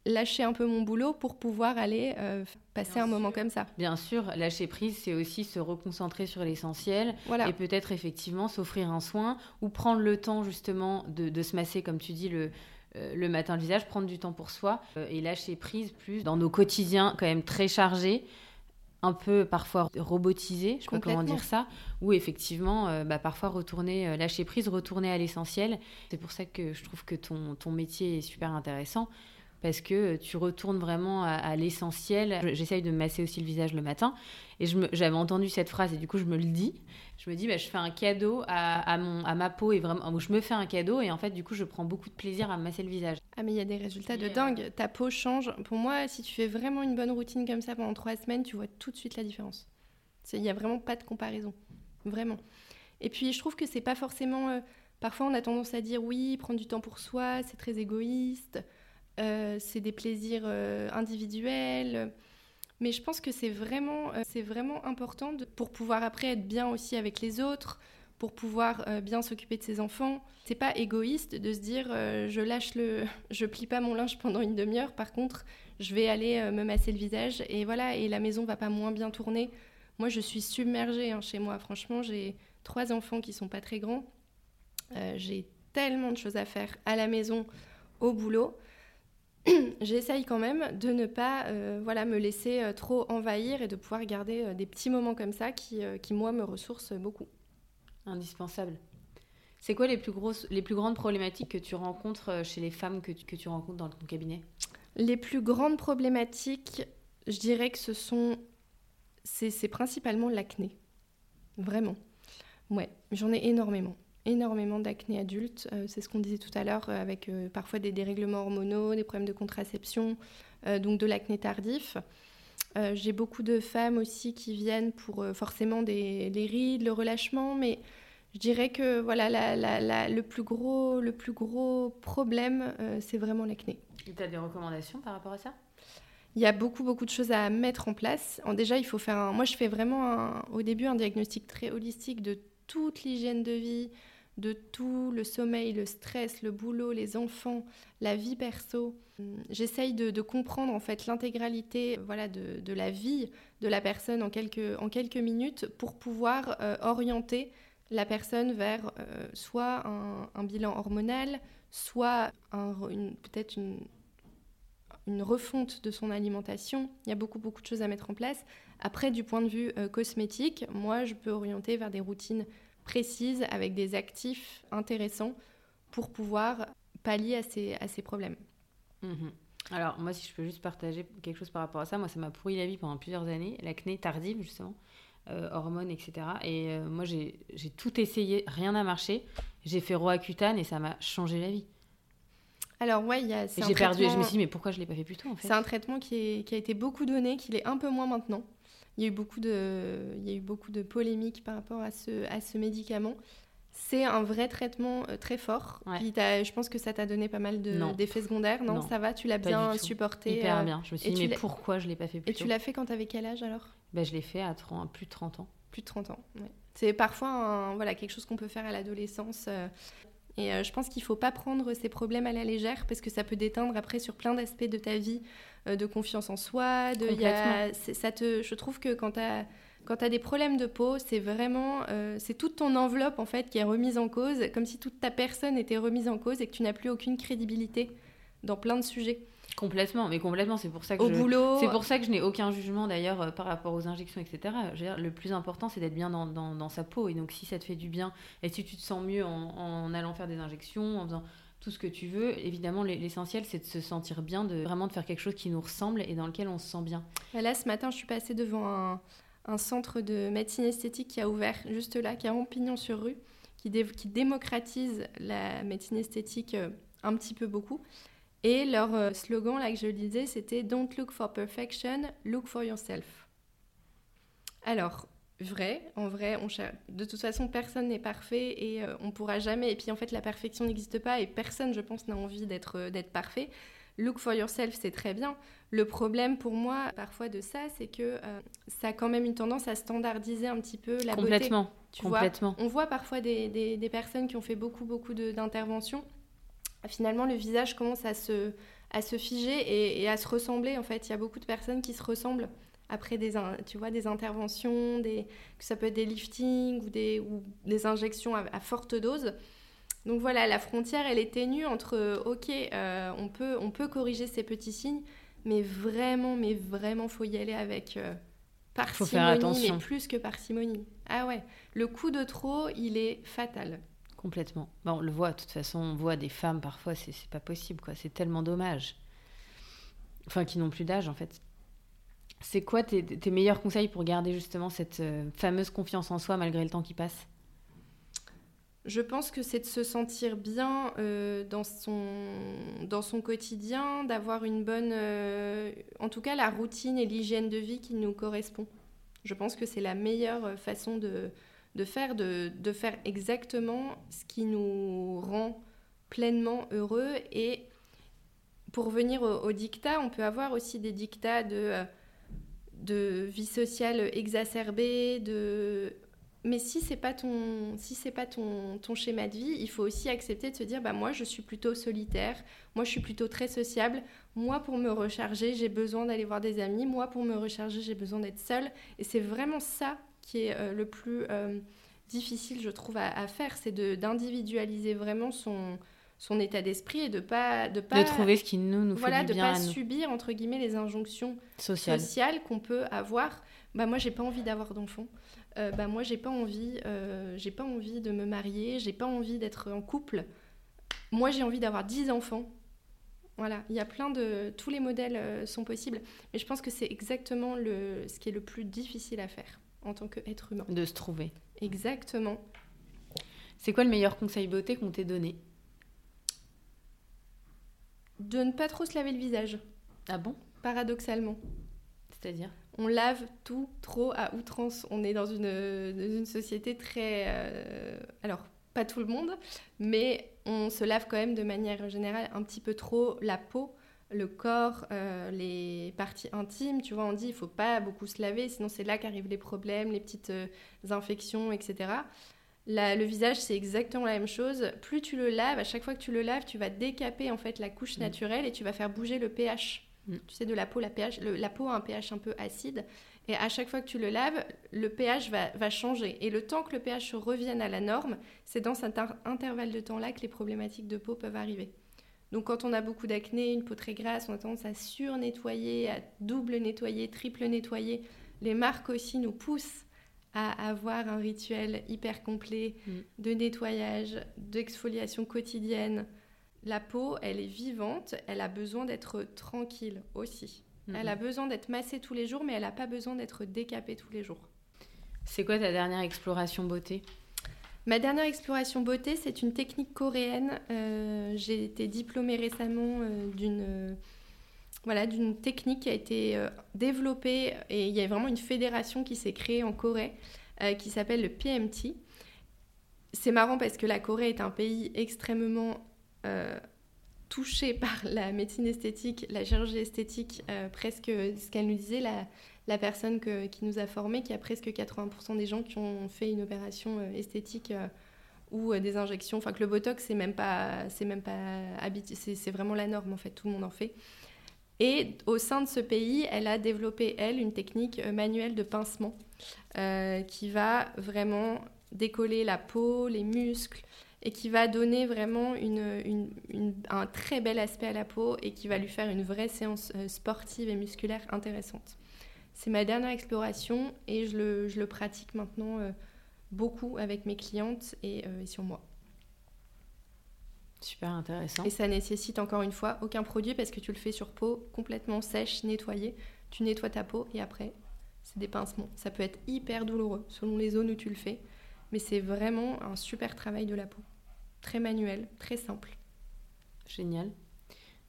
lâcher un peu mon boulot pour pouvoir aller euh, passer un moment comme ça. Bien sûr, lâcher prise, c'est aussi se reconcentrer sur l'essentiel et peut-être effectivement s'offrir un soin ou prendre le temps justement de, se masser, comme tu dis, le, euh, le matin le visage, prendre du temps pour soi euh, et lâcher prise plus dans nos quotidiens quand même très chargés un peu parfois robotisé, je sais pas comment dire ça, ou effectivement euh, bah, parfois retourner, euh, lâcher prise, retourner à l'essentiel. C'est pour ça que je trouve que ton, ton métier est super intéressant parce que tu retournes vraiment à, l'essentiel. J'essaye de me masser aussi le visage le matin et j'avais entendu cette phrase et du coup je me le dis. Je me dis, bah, je fais un cadeau à, mon, à ma peau et vraiment, je me fais un cadeau et en fait du coup je prends beaucoup de plaisir à me masser le visage. Ah mais il y a des résultats de dingue. Ta peau change. Pour moi, si tu fais vraiment une bonne routine comme ça pendant trois semaines, tu vois tout de suite la différence. Il n'y a vraiment pas de comparaison. Vraiment. Et puis je trouve que c'est pas forcément... Euh, parfois on a tendance à dire oui, prendre du temps pour soi, c'est très égoïste. Euh, c'est des plaisirs euh, individuels. Mais je pense que c'est vraiment, euh, c'est vraiment important pour pouvoir après être bien aussi avec les autres, pour pouvoir bien s'occuper de ses enfants. C'est pas égoïste de se dire je lâche le, je plie pas mon linge pendant une demi-heure. Par contre, je vais aller me masser le visage et voilà. Et la maison va pas moins bien tourner. Moi, je suis submergée hein, chez moi. Franchement, j'ai trois enfants qui sont pas très grands. j'ai tellement de choses à faire à la maison, au boulot. j'essaye quand même de ne pas euh, voilà, me laisser euh, trop envahir et de pouvoir garder euh, des petits moments comme ça qui, qui, moi, me ressourcent beaucoup. Indispensable. C'est quoi les plus, grosses, les plus grandes problématiques que tu rencontres chez les femmes que tu, que tu rencontres dans ton cabinet? Les plus grandes problématiques, je dirais que ce sont... C'est principalement l'acné. Vraiment. Ouais, j'en ai énormément énormément d'acné adulte. Euh, c'est ce qu'on disait tout à l'heure, euh, avec euh, parfois des dérèglements hormonaux, des problèmes de contraception, donc de l'acné tardif. J'ai beaucoup de femmes aussi qui viennent pour forcément des, les rides, le relâchement, mais je dirais que voilà, le, plus gros, le plus gros problème, c'est vraiment l'acné. Tu as des recommandations par rapport à ça? Il y a beaucoup, beaucoup de choses à mettre en place. déjà, il faut faire un... Moi, je fais vraiment au début un diagnostic très holistique de toute l'hygiène de vie, de tout, le sommeil, le stress, le boulot, les enfants, la vie perso. J'essaye de, comprendre en fait l'intégralité voilà, de, la vie de la personne en quelques, minutes pour pouvoir euh, orienter la personne vers euh, soit un, bilan hormonal, soit peut-être une, une refonte de son alimentation. Il y a beaucoup, beaucoup de choses à mettre en place. Après, du point de vue euh, cosmétique, moi, je peux orienter vers des routines précise avec des actifs intéressants pour pouvoir pallier à ces, à ces problèmes. Mhm. Alors, moi, si je peux juste partager quelque chose par rapport à ça, moi, ça m'a pourri la vie pendant plusieurs années, l'acné tardive, justement, euh, hormones, etc. Et euh, moi, j'ai tout essayé, rien n'a marché. J'ai fait Roaccutane et ça m'a changé la vie. Alors, ouais, il y a. J'ai perdu, je me suis dit, mais pourquoi je ne l'ai pas fait plus tôt, en fait? C'est un traitement qui, est, qui a été beaucoup donné, qu'il est un peu moins maintenant. Il y a eu beaucoup de, il y a eu beaucoup de polémiques par rapport à ce, à ce médicament. C'est un vrai traitement euh, très fort. je pense que ça t'a donné pas mal d'effets secondaires. Non, ça va, tu l'as bien supporté. Hyper euh, bien. Je me suis dit, mais pourquoi je ne l'ai pas fait plus Et tu l'as fait quand tu avais quel âge alors? Ben, Je l'ai fait à plus de 30 ans. Plus de 30 ans, C'est parfois voilà, quelque chose qu'on peut faire à l'adolescence. Euh, et je pense qu'il ne faut pas prendre ces problèmes à la légère parce que ça peut déteindre après sur plein d'aspects de ta vie, euh, de confiance en soi. De, ça te, je trouve que quand tu as quand tu as des problèmes de peau, c'est vraiment, euh, c'est toute ton enveloppe en fait qui est remise en cause, comme si toute ta personne était remise en cause et que tu n'as plus aucune crédibilité dans plein de sujets. Complètement, mais complètement, c'est pour ça que au boulot. C'est pour ça que je n'ai aucun jugement d'ailleurs euh, par rapport aux injections, etc. le plus important, c'est d'être bien dans, dans, sa peau, et donc si ça te fait du bien, et si tu te sens mieux en, en allant faire des injections, en faisant tout ce que tu veux. Évidemment, l'essentiel, c'est de se sentir bien, de vraiment de faire quelque chose qui nous ressemble et dans lequel on se sent bien. Là, ce matin, je suis passée devant un, centre de médecine esthétique qui a ouvert juste là, qui a un pignon sur rue, qui, qui démocratise la médecine esthétique euh, un petit peu beaucoup. Et leur euh, slogan, là que je disais, c'était Don't look for perfection, look for yourself. Alors, vrai. En vrai, on de toute façon, personne n'est parfait et on euh, on pourra jamais. Et puis en fait, la perfection n'existe pas et personne, je pense, n'a envie d'être euh, d'être parfait. Look for yourself, c'est très bien. Le problème pour moi, parfois de ça, c'est que euh, ça a quand même une tendance à standardiser un petit peu la complètement, beauté. Tu complètement. Vois on voit parfois des, des, personnes qui ont fait beaucoup, beaucoup d'interventions. Finalement, le visage commence à se, à se figer et, et, à se ressembler. En fait, il y a beaucoup de personnes qui se ressemblent après des, tu vois, des interventions, des, que ça peut être des liftings ou des, ou des injections à, forte dose. Donc voilà, la frontière, elle est ténue entre, ok, euh, on, peut, on peut corriger ces petits signes, mais vraiment, mais vraiment, faut y aller avec, euh, parcimonie, Faut faire attention. mais plus que parcimonie. Ah ouais, le coup de trop, il est fatal. Complètement. Bon, on le voit, de toute façon, on voit des femmes parfois, c'est pas possible, quoi. C'est tellement dommage. Enfin, qui n'ont plus d'âge, en fait. C'est quoi tes, meilleurs conseils pour garder justement cette euh, fameuse confiance en soi malgré le temps qui passe? Je pense que c'est de se sentir bien euh, dans, son, dans son quotidien, d'avoir une bonne... euh, en tout cas, la routine et l'hygiène de vie qui nous correspond. Je pense que c'est la meilleure façon de, de faire, de, de faire exactement ce qui nous rend pleinement heureux. Et pour venir au, dictat, on peut avoir aussi des dictats de, euh, de vie sociale exacerbée, de mais si c'est pas ton si pas ton, ton schéma de vie, il faut aussi accepter de se dire bah moi je suis plutôt solitaire, moi je suis plutôt très sociable, moi pour me recharger, j'ai besoin d'aller voir des amis, moi pour me recharger, j'ai besoin d'être seule et c'est vraiment ça qui est euh, le plus euh, difficile je trouve à, à faire, c'est d'individualiser vraiment son son état d'esprit et de pas de pas De trouver ce qui nous, nous voilà fait de bien pas à nous. subir entre guillemets les injonctions Social. sociales qu'on peut avoir. Bah moi j'ai pas envie d'avoir d'enfants. Euh, bah moi j'ai pas envie, euh, j'ai pas envie de me marier, j'ai pas envie d'être en couple. Moi j'ai envie d'avoir 10 enfants. Voilà, il y a plein de tous les modèles sont possibles, mais je pense que c'est exactement le ce qui est le plus difficile à faire en tant qu'être humain. De se trouver. Exactement. C'est quoi le meilleur conseil beauté qu'on t'ait donné? De ne pas trop se laver le visage, Ah bon? Paradoxalement. C'est-à-dire? On lave tout trop à outrance. On est dans une, dans une société très... euh, alors, pas tout le monde, mais on se lave quand même de manière générale un petit peu trop la peau, le corps, euh, les parties intimes. Tu vois, on dit il faut pas beaucoup se laver, sinon c'est là qu'arrivent les problèmes, les petites euh, infections, etc. La- le visage, c'est exactement la même chose. Plus tu le laves, à chaque fois que tu le laves, tu vas décaper en fait la couche Mm. naturelle et tu vas faire bouger le pH. Mm. Tu sais, de la peau, la, pH, le- la peau a un pH un peu acide. Et à chaque fois que tu le laves, le pH va, va changer. Et le temps que le pH revienne à la norme, c'est dans cet inter- intervalle de temps-là que les problématiques de peau peuvent arriver. Donc quand on a beaucoup d'acné, une peau très grasse, on a tendance à sur-nettoyer, à double nettoyer, triple nettoyer. Les marques aussi nous poussent à avoir un rituel hyper complet Mm. de nettoyage, d'exfoliation quotidienne. La peau, elle est vivante, elle a besoin d'être tranquille aussi. Mhm. Elle a besoin d'être massée tous les jours, mais elle n'a pas besoin d'être décapée tous les jours. C'est quoi ta dernière exploration beauté? Ma dernière exploration beauté, c'est une technique coréenne. Euh, J'ai été diplômée récemment euh, d'une euh, d'une technique qui a été développée et il y a vraiment une fédération qui s'est créée en Corée qui s'appelle le PMT. C'est marrant parce que la Corée est un pays extrêmement touché par la médecine esthétique, la chirurgie esthétique, presque ce qu'elle nous disait, la, la personne qui nous a formés, qui a presque 80% des gens qui ont fait une opération euh, esthétique euh, ou euh, des injections. Enfin, que le Botox, c'est même pas, c'est même pas c'est vraiment la norme en fait, tout le monde en fait. Et au sein de ce pays, elle a développé, elle, une technique manuelle de pincement qui va vraiment décoller la peau, les muscles, et qui va donner vraiment une- un très bel aspect à la peau et qui va lui faire une vraie séance sportive et musculaire intéressante. C'est ma dernière exploration et je le, je le pratique maintenant euh, beaucoup avec mes clientes et, euh, et sur moi. Super intéressant. Et ça nécessite encore une fois aucun produit parce que tu le fais sur peau complètement sèche, nettoyée. Tu nettoies ta peau et après, c'est des pincements. Ça peut être hyper douloureux selon les zones où tu le fais, mais c'est vraiment un super travail de la peau. Très manuel, très simple. Génial.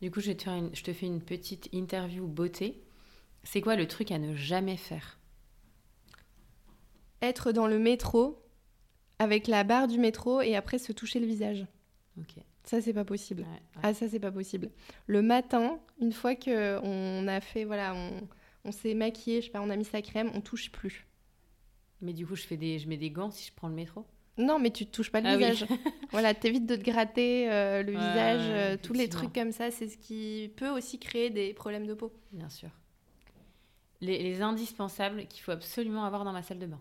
Du coup, je, vais te faire une- je te fais une petite interview beauté. C'est quoi le truc à ne jamais faire? Être dans le métro avec la barre du métro et après se toucher le visage. Ok. Ça, c'est pas possible. Ouais, ouais. Ah ça c'est pas possible. Le matin, une fois que on a fait voilà, on, on s'est maquillé, je sais pas, on a mis sa crème, on touche plus. Mais du coup, je, fais des, je mets des gants si je prends le métro? Non, mais tu te touches pas le Ah oui. visage. voilà, t'évites de te gratter euh, le Ouais, visage, euh, tous les trucs comme ça, c'est ce qui peut aussi créer des problèmes de peau. Bien sûr. Les, les indispensables qu'il faut absolument avoir dans ma salle de bain.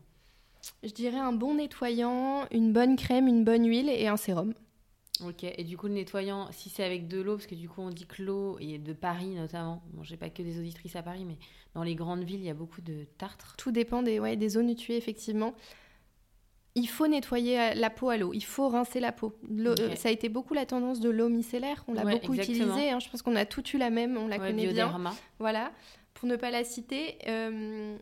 Je dirais un bon nettoyant, une bonne crème, une bonne huile et un sérum. Ok, et du coup, le nettoyant, si c'est avec de l'eau, parce que du coup, on dit que l'eau, et de Paris notamment, bon, j'ai pas que des auditrices à Paris, mais dans les grandes villes, il y a beaucoup de tartres. Tout dépend des, ouais, des zones tuées, effectivement. Il faut nettoyer euh, la peau à l'eau, il faut rincer la peau. Euh, ça a été beaucoup la tendance de l'eau micellaire, on l'a Ouais, beaucoup utilisée, hein, je pense qu'on a tout eu la même, on la Ouais, connaît bien. Voilà, pour ne pas la citer, euh,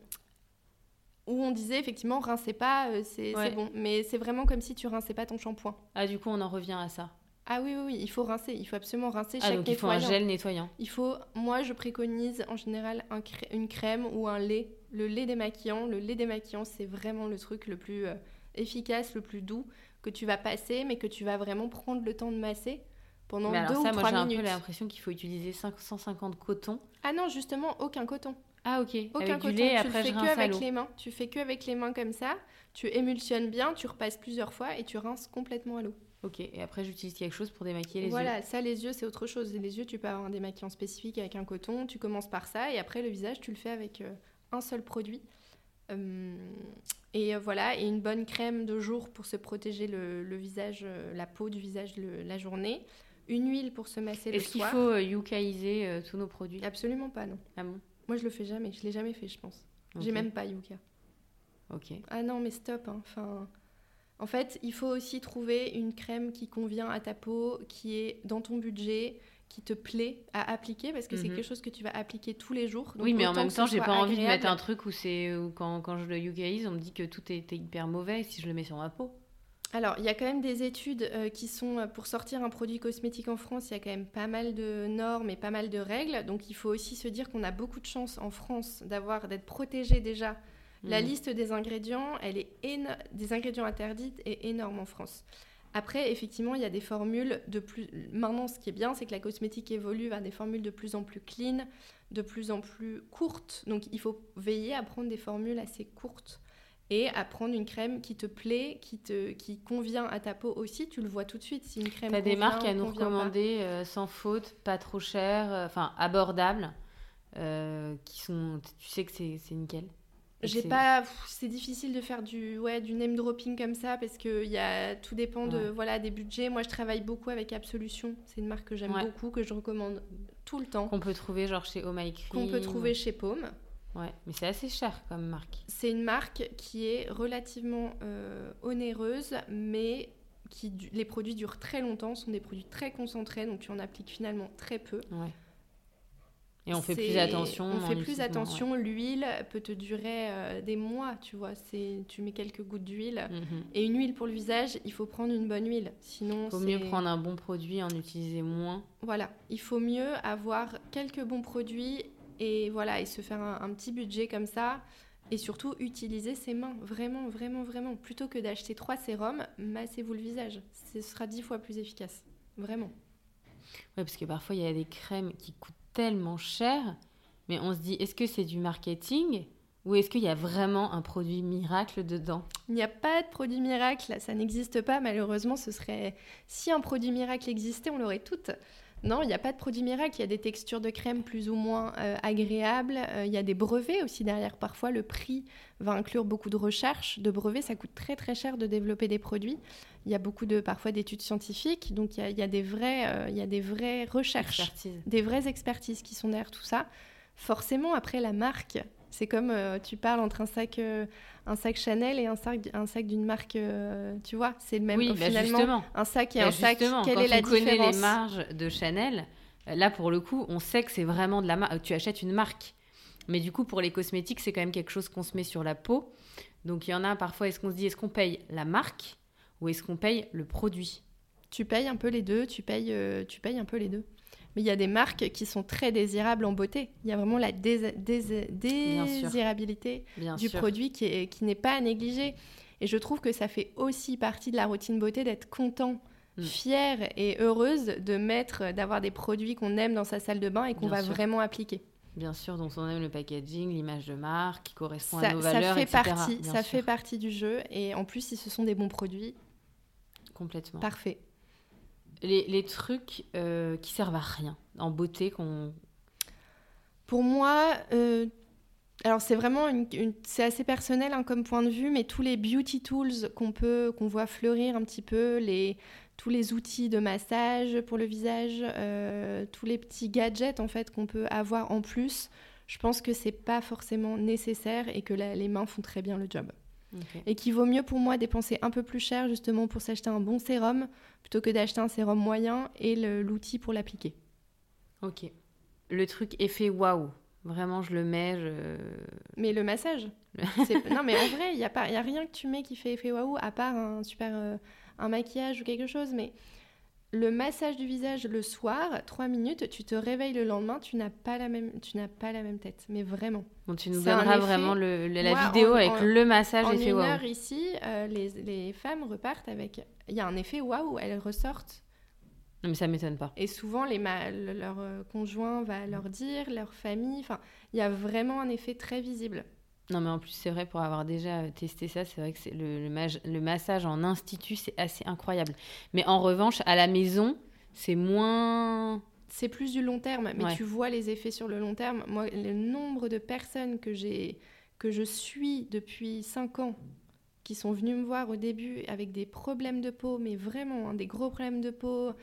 où on disait effectivement, rincez pas, euh, c'est Ouais. bon. Mais c'est vraiment comme si tu rinçais pas ton shampoing. Ah, du coup, on en revient à ça. Ah oui, oui, oui, il faut rincer, il faut absolument rincer Ah, chaque donc il faut un gel nettoyant. Il faut, moi je préconise en général un une crème ou un lait. Le lait démaquillant, le lait démaquillant c'est vraiment le truc le plus euh, efficace, le plus doux que tu vas passer mais que tu vas vraiment prendre le temps de masser pendant Mais deux alors ou ça, moi, trois j'ai un minutes. peu l'impression qu'il faut utiliser 550 coton. Ah non, justement, aucun coton. Ah, ok. Aucun avec coton, du lait, tu après, le fais je que avec les mains. Tu fais que avec les mains comme ça, tu émulsionnes bien, tu repasses plusieurs fois et tu rinces complètement à l'eau. Ok, et après, j'utilise quelque chose pour démaquiller les voilà, ça les yeux c'est autre chose. Les yeux tu peux avoir un démaquillant spécifique avec un coton, tu commences par ça et après le visage tu le fais avec euh, un seul produit. Euh, et euh, voilà, et une bonne crème de jour pour se protéger le, le visage, euh, la peau du visage le- la journée. Une huile pour se masser le Est-ce qu'il soir. faut euh, yukaiser euh, tous nos produits? Absolument pas, non. Ah bon? Moi je le fais jamais, je l'ai jamais fait je pense. J'ai même pas Yuka. Ok. Ah non, mais stop. hein. Enfin, en fait, il faut aussi trouver une crème qui convient à ta peau, qui est dans ton budget, qui te plaît à appliquer, parce que c'est Mhm. quelque chose que tu vas appliquer tous les jours. Donc oui, mais en même temps, j'ai pas envie de mettre un truc où c'est où quand, quand je le yukaise, on me dit que tout est, est hyper mauvais si je le mets sur ma peau. Alors, il y a quand même des études euh, qui sont, euh, pour sortir un produit cosmétique en France, il y a quand même pas mal de normes et pas mal de règles. Donc, il faut aussi se dire qu'on a beaucoup de chance en France d'avoir, d'être protégé déjà La Mm. liste des ingrédients, elle est éno- des ingrédients interdits est énorme en France. Après, effectivement, il y a des formules de plus. Maintenant, ce qui est bien, c'est que la cosmétique évolue vers des formules de plus en plus clean, de plus en plus courtes. Donc, il faut veiller à prendre des formules assez courtes et à prendre une crème qui te plaît, qui te qui convient à ta peau aussi. Tu le vois tout de suite si une crème. T'as des marques à ou nous recommander euh, sans faute, pas trop chères, euh, enfin abordables, euh, qui sont. Tu sais que c'est nickel. J'ai c'est- pas, c'est difficile de faire du, ouais, du name dropping comme ça parce que y a, tout dépend de, Ouais. voilà, des budgets. Moi, je travaille beaucoup avec Absolution. C'est une marque que j'aime Ouais. beaucoup, que je recommande tout le temps, Qu'on peut trouver genre chez Oh My Cream. qu'on peut trouver chez Paume. Ouais, mais c'est assez cher comme marque. C'est une marque qui est relativement euh, onéreuse, mais qui, les produits durent très longtemps, sont des produits très concentrés, donc tu en appliques finalement très peu. Ouais. Et on fait plus attention. On fait plus attention. L'huile peut te durer euh, des mois, tu vois. C'est, tu mets quelques gouttes d'huile. Mhm. Et une huile pour le visage, il faut prendre une bonne huile. Sinon, Faut c'est- mieux prendre un bon produit, en utiliser moins. Voilà, il faut mieux avoir quelques bons produits et voilà et se faire un, un petit budget comme ça. Et surtout, utiliser ses mains, vraiment, vraiment, vraiment. Plutôt que d'acheter trois sérums, massez-vous le visage. Ce sera dix fois plus efficace. Vraiment. Ouais, parce que parfois, il y a des crèmes qui coûtent tellement cher, mais on se dit, est-ce que c'est du marketing ou est-ce qu'il y a vraiment un produit miracle dedans? Il n'y a pas de produit miracle, ça n'existe pas malheureusement. Ce serait si un produit miracle existait, on l'aurait toutes. Non, il n'y a pas de produit miracle. Il y a des textures de crème plus ou moins euh, agréables. Euh, il y a des brevets aussi derrière. Parfois, le prix va inclure beaucoup de recherches. De brevets, ça coûte très très cher de développer des produits. Il y a beaucoup de parfois d'études scientifiques. Donc il y a, il y a des vrais, euh, il y a des vraies recherches Expertise. des vraies expertises qui sont derrière tout ça. Forcément, après la marque, c'est comme euh, tu parles entre un sac, euh, un sac Chanel et un sac, un sac d'une marque, euh, tu vois, c'est le même. Oui, bah finalement, justement. un sac et Bah un sac. Quelle quand est la on connaît différence les marges de Chanel, là pour le coup, on sait que c'est vraiment de la marque. Tu achètes une marque. Mais du coup, pour les cosmétiques, c'est quand même quelque chose qu'on se met sur la peau. Donc il y en a parfois, est-ce qu'on se dit, est-ce qu'on paye la marque ou est-ce qu'on paye le produit? Tu payes un peu les deux. Tu payes, tu payes un peu les deux. Mais il y a des marques qui sont très désirables en beauté. Il y a vraiment la dés- dés- désirabilité Bien du sûr. produit qui est- qui n'est pas à négliger. Et je trouve que ça fait aussi partie de la routine beauté d'être content, Mm. fier et heureuse de mettre, d'avoir des produits qu'on aime dans sa salle de bain et qu'on va sûr. vraiment appliquer. Bien sûr, dont on aime le packaging, l'image de marque qui correspond à nos ça valeurs, fait etc. partie, ça sûr, fait partie du jeu. Et en plus, si ce sont des bons produits, complètement. parfait. Les, les trucs euh, qui servent à rien en beauté qu'on Pour moi, euh, Alors c'est vraiment une, c'est assez personnel hein, comme point de vue, mais tous les beauty tools qu'on peut, qu'on voit fleurir un petit peu, les, tous les outils de massage pour le visage, euh, tous les petits gadgets en fait qu'on peut avoir en plus, je pense que c'est pas forcément nécessaire et que les mains font très bien le job. Et qu'il vaut mieux pour moi dépenser un peu plus cher justement pour s'acheter un bon sérum plutôt que d'acheter un sérum moyen et l'outil pour l'appliquer. Ok. Le truc effet waouh. Vraiment, je le mets. Je... Mais le massage. non, mais en vrai, il n'y a, pas, y a rien que tu mets qui fait effet waouh, à part un super euh, un maquillage ou quelque chose. Mais le massage du visage le soir, trois minutes, tu te réveilles le lendemain, tu n'as pas la même, tu n'as pas la même tête. Mais vraiment. Bon, tu nous donneras vraiment le, la vidéo avec le massage effet waouh. En une heure ici, euh, les, les femmes repartent avec. Il y a un effet waouh, elles ressortent non, mais ça m'étonne pas. Et souvent, les leur euh, conjoint va leur dire, leur famille. Enfin, il y a vraiment un effet très visible. Non, mais en plus, c'est vrai, pour avoir déjà euh, testé ça, c'est vrai que c'est le, le, massage en institut, c'est assez incroyable. Mais en revanche, à la maison, c'est moins. C'est plus du long terme, mais tu vois les effets sur le long terme. Moi, le nombre de personnes que, j'ai, que je suis depuis 5 ans qui sont venues me voir au début avec des problèmes de peau, mais vraiment hein, des gros problèmes de peau,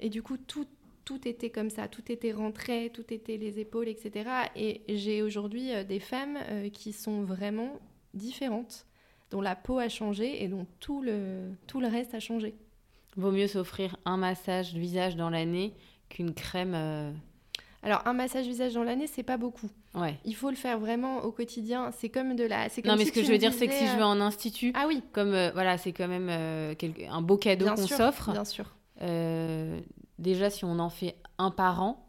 et du coup, tout, tout était comme ça, tout était rentré, tout était les épaules, etc. Et j'ai aujourd'hui euh, des femmes euh, qui sont vraiment différentes, dont la peau a changé et dont tout le, tout le reste a changé. Vaut mieux s'offrir un massage visage dans l'année qu'une crème. Euh, Alors, un massage visage dans l'année, c'est pas beaucoup. Ouais. Il faut le faire vraiment au quotidien. C'est comme de la. non, mais ce que je veux dire, c'est que si je vais en institut, ah oui, comme voilà, c'est quand même un beau cadeau qu'on s'offre. Bien sûr. Euh, déjà, si on en fait un par an,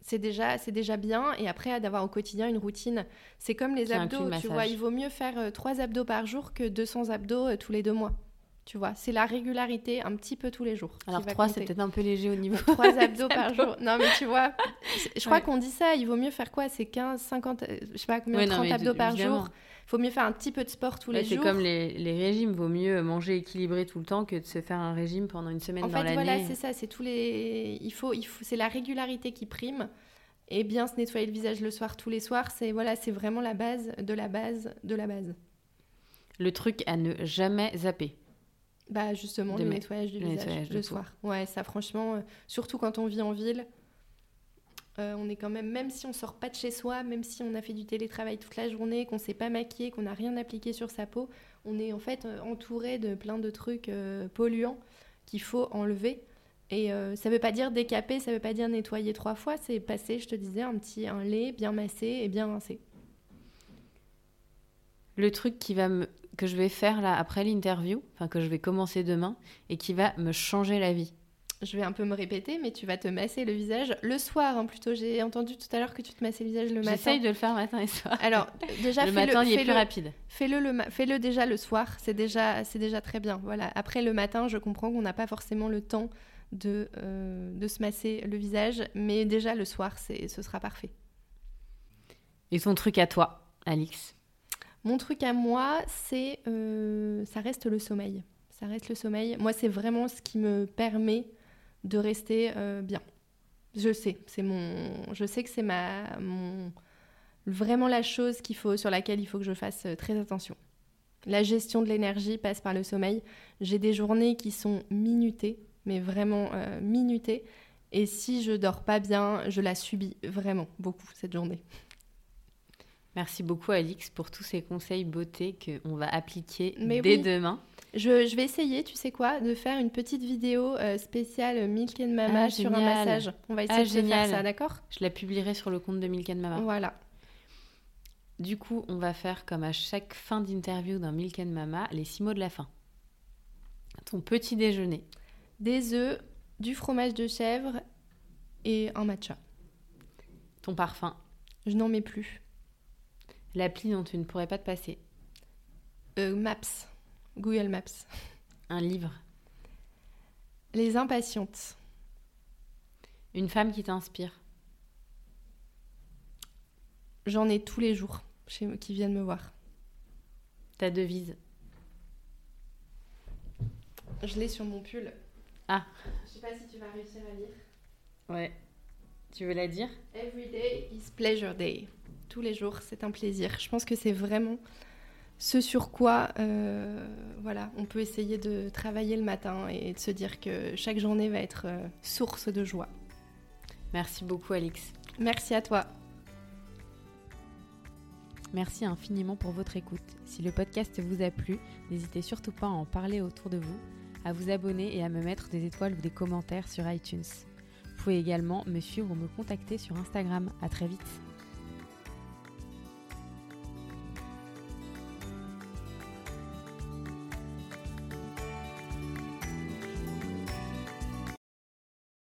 c'est déjà, c'est déjà bien. Et après, d'avoir au quotidien une routine, c'est comme les abdos. Tu vois, il vaut mieux faire euh, trois abdos par jour que 200 abdos euh, tous les deux mois. Tu vois, c'est la régularité un petit peu tous les jours. Alors trois, c'est peut-être un peu léger au niveau. Trois abdos par jour. Non, mais tu vois, je crois qu'on dit ça. Il vaut mieux faire quoi? C'est 15, 50, je sais pas combien, 30 abdos par jour faut mieux faire un petit peu de sport tous les jours. C'est comme les, les, régimes, vaut mieux manger équilibré tout le temps que de se faire un régime pendant une semaine dans l'année. En fait, voilà, c'est ça, c'est tous les il faut il faut c'est la régularité qui prime et bien se nettoyer le visage le soir tous les soirs, c'est voilà, c'est vraiment la base de la base de la base. Le truc à ne jamais zapper. Bah justement, le nettoyage du visage le soir. Ouais, ça franchement, euh, surtout quand on vit en ville, euh, on est quand même, même si on sort pas de chez soi, même si on a fait du télétravail toute la journée, qu'on s'est pas maquillé, qu'on n'a rien appliqué sur sa peau, on est en fait euh, entouré de plein de trucs euh, polluants qu'il faut enlever. Et ça veut pas dire décaper, ça veut pas dire nettoyer trois fois, c'est passer, je te disais, un petit un lait bien massé et bien rincé. Le truc qui va que je vais faire là après l'interview, enfin que je vais commencer demain et qui va me changer la vie je vais un peu me répéter, mais tu vas te masser le visage le soir. Hein, plutôt, j'ai entendu tout à l'heure que tu te massais le visage le matin. J'essaye de le faire matin et soir. Alors, déjà, le matin, il est plus rapide. Fais-le le, fais-le déjà le soir. C'est déjà, c'est déjà très bien. Voilà. Après, le matin, je comprends qu'on n'a pas forcément le temps de, euh, de se masser le visage, mais déjà le soir, c'est, ce sera parfait. Et ton truc à toi, Alix? Mon truc à moi, c'est, euh, ça reste le sommeil. Ça reste le sommeil. Moi, c'est vraiment ce qui me permet de rester euh, bien. Je sais, c'est mon, je sais que c'est ma, mon, vraiment la chose qu'il faut, sur laquelle il faut que je fasse euh, très attention. La gestion de l'énergie passe par le sommeil. J'ai des journées qui sont minutées, mais vraiment euh, minutées. Et si je dors pas bien, je la subis vraiment beaucoup cette journée. Merci beaucoup Alix pour tous ces conseils beauté qu'on va appliquer dès demain. Je, vais essayer, tu sais quoi, de faire une petite vidéo euh, spéciale Milk and Mama ah, sur un massage. On va essayer ah, de faire ça, d'accord? Je la publierai sur le compte de Milk and Mama. Voilà. Du coup, on va faire comme à chaque fin d'interview d'un Milk and Mama, les six mots de la fin. Ton petit déjeuner. Des œufs, du fromage de chèvre et un matcha. Ton parfum. Je n'en mets plus. L'appli dont tu ne pourrais pas te passer. Euh, Maps. Google Maps. Un livre. Les impatientes. Une femme qui t'inspire. J'en ai tous les jours chez qui viennent me voir. Ta devise. Je l'ai sur mon pull. Ah. Je sais pas si tu vas réussir à lire. Ouais. Tu veux la dire? Every day is pleasure day. tous les jours, c'est un plaisir. Je pense que c'est vraiment ce sur quoi euh, voilà, on peut essayer de travailler le matin et de se dire que chaque journée va être euh, source de joie. Merci beaucoup Alix. Merci à toi. Merci infiniment pour votre écoute. Si le podcast vous a plu, n'hésitez surtout pas à en parler autour de vous, à vous abonner et à me mettre des étoiles ou des commentaires sur iTunes. Vous pouvez également me suivre ou me contacter sur Instagram. À très vite.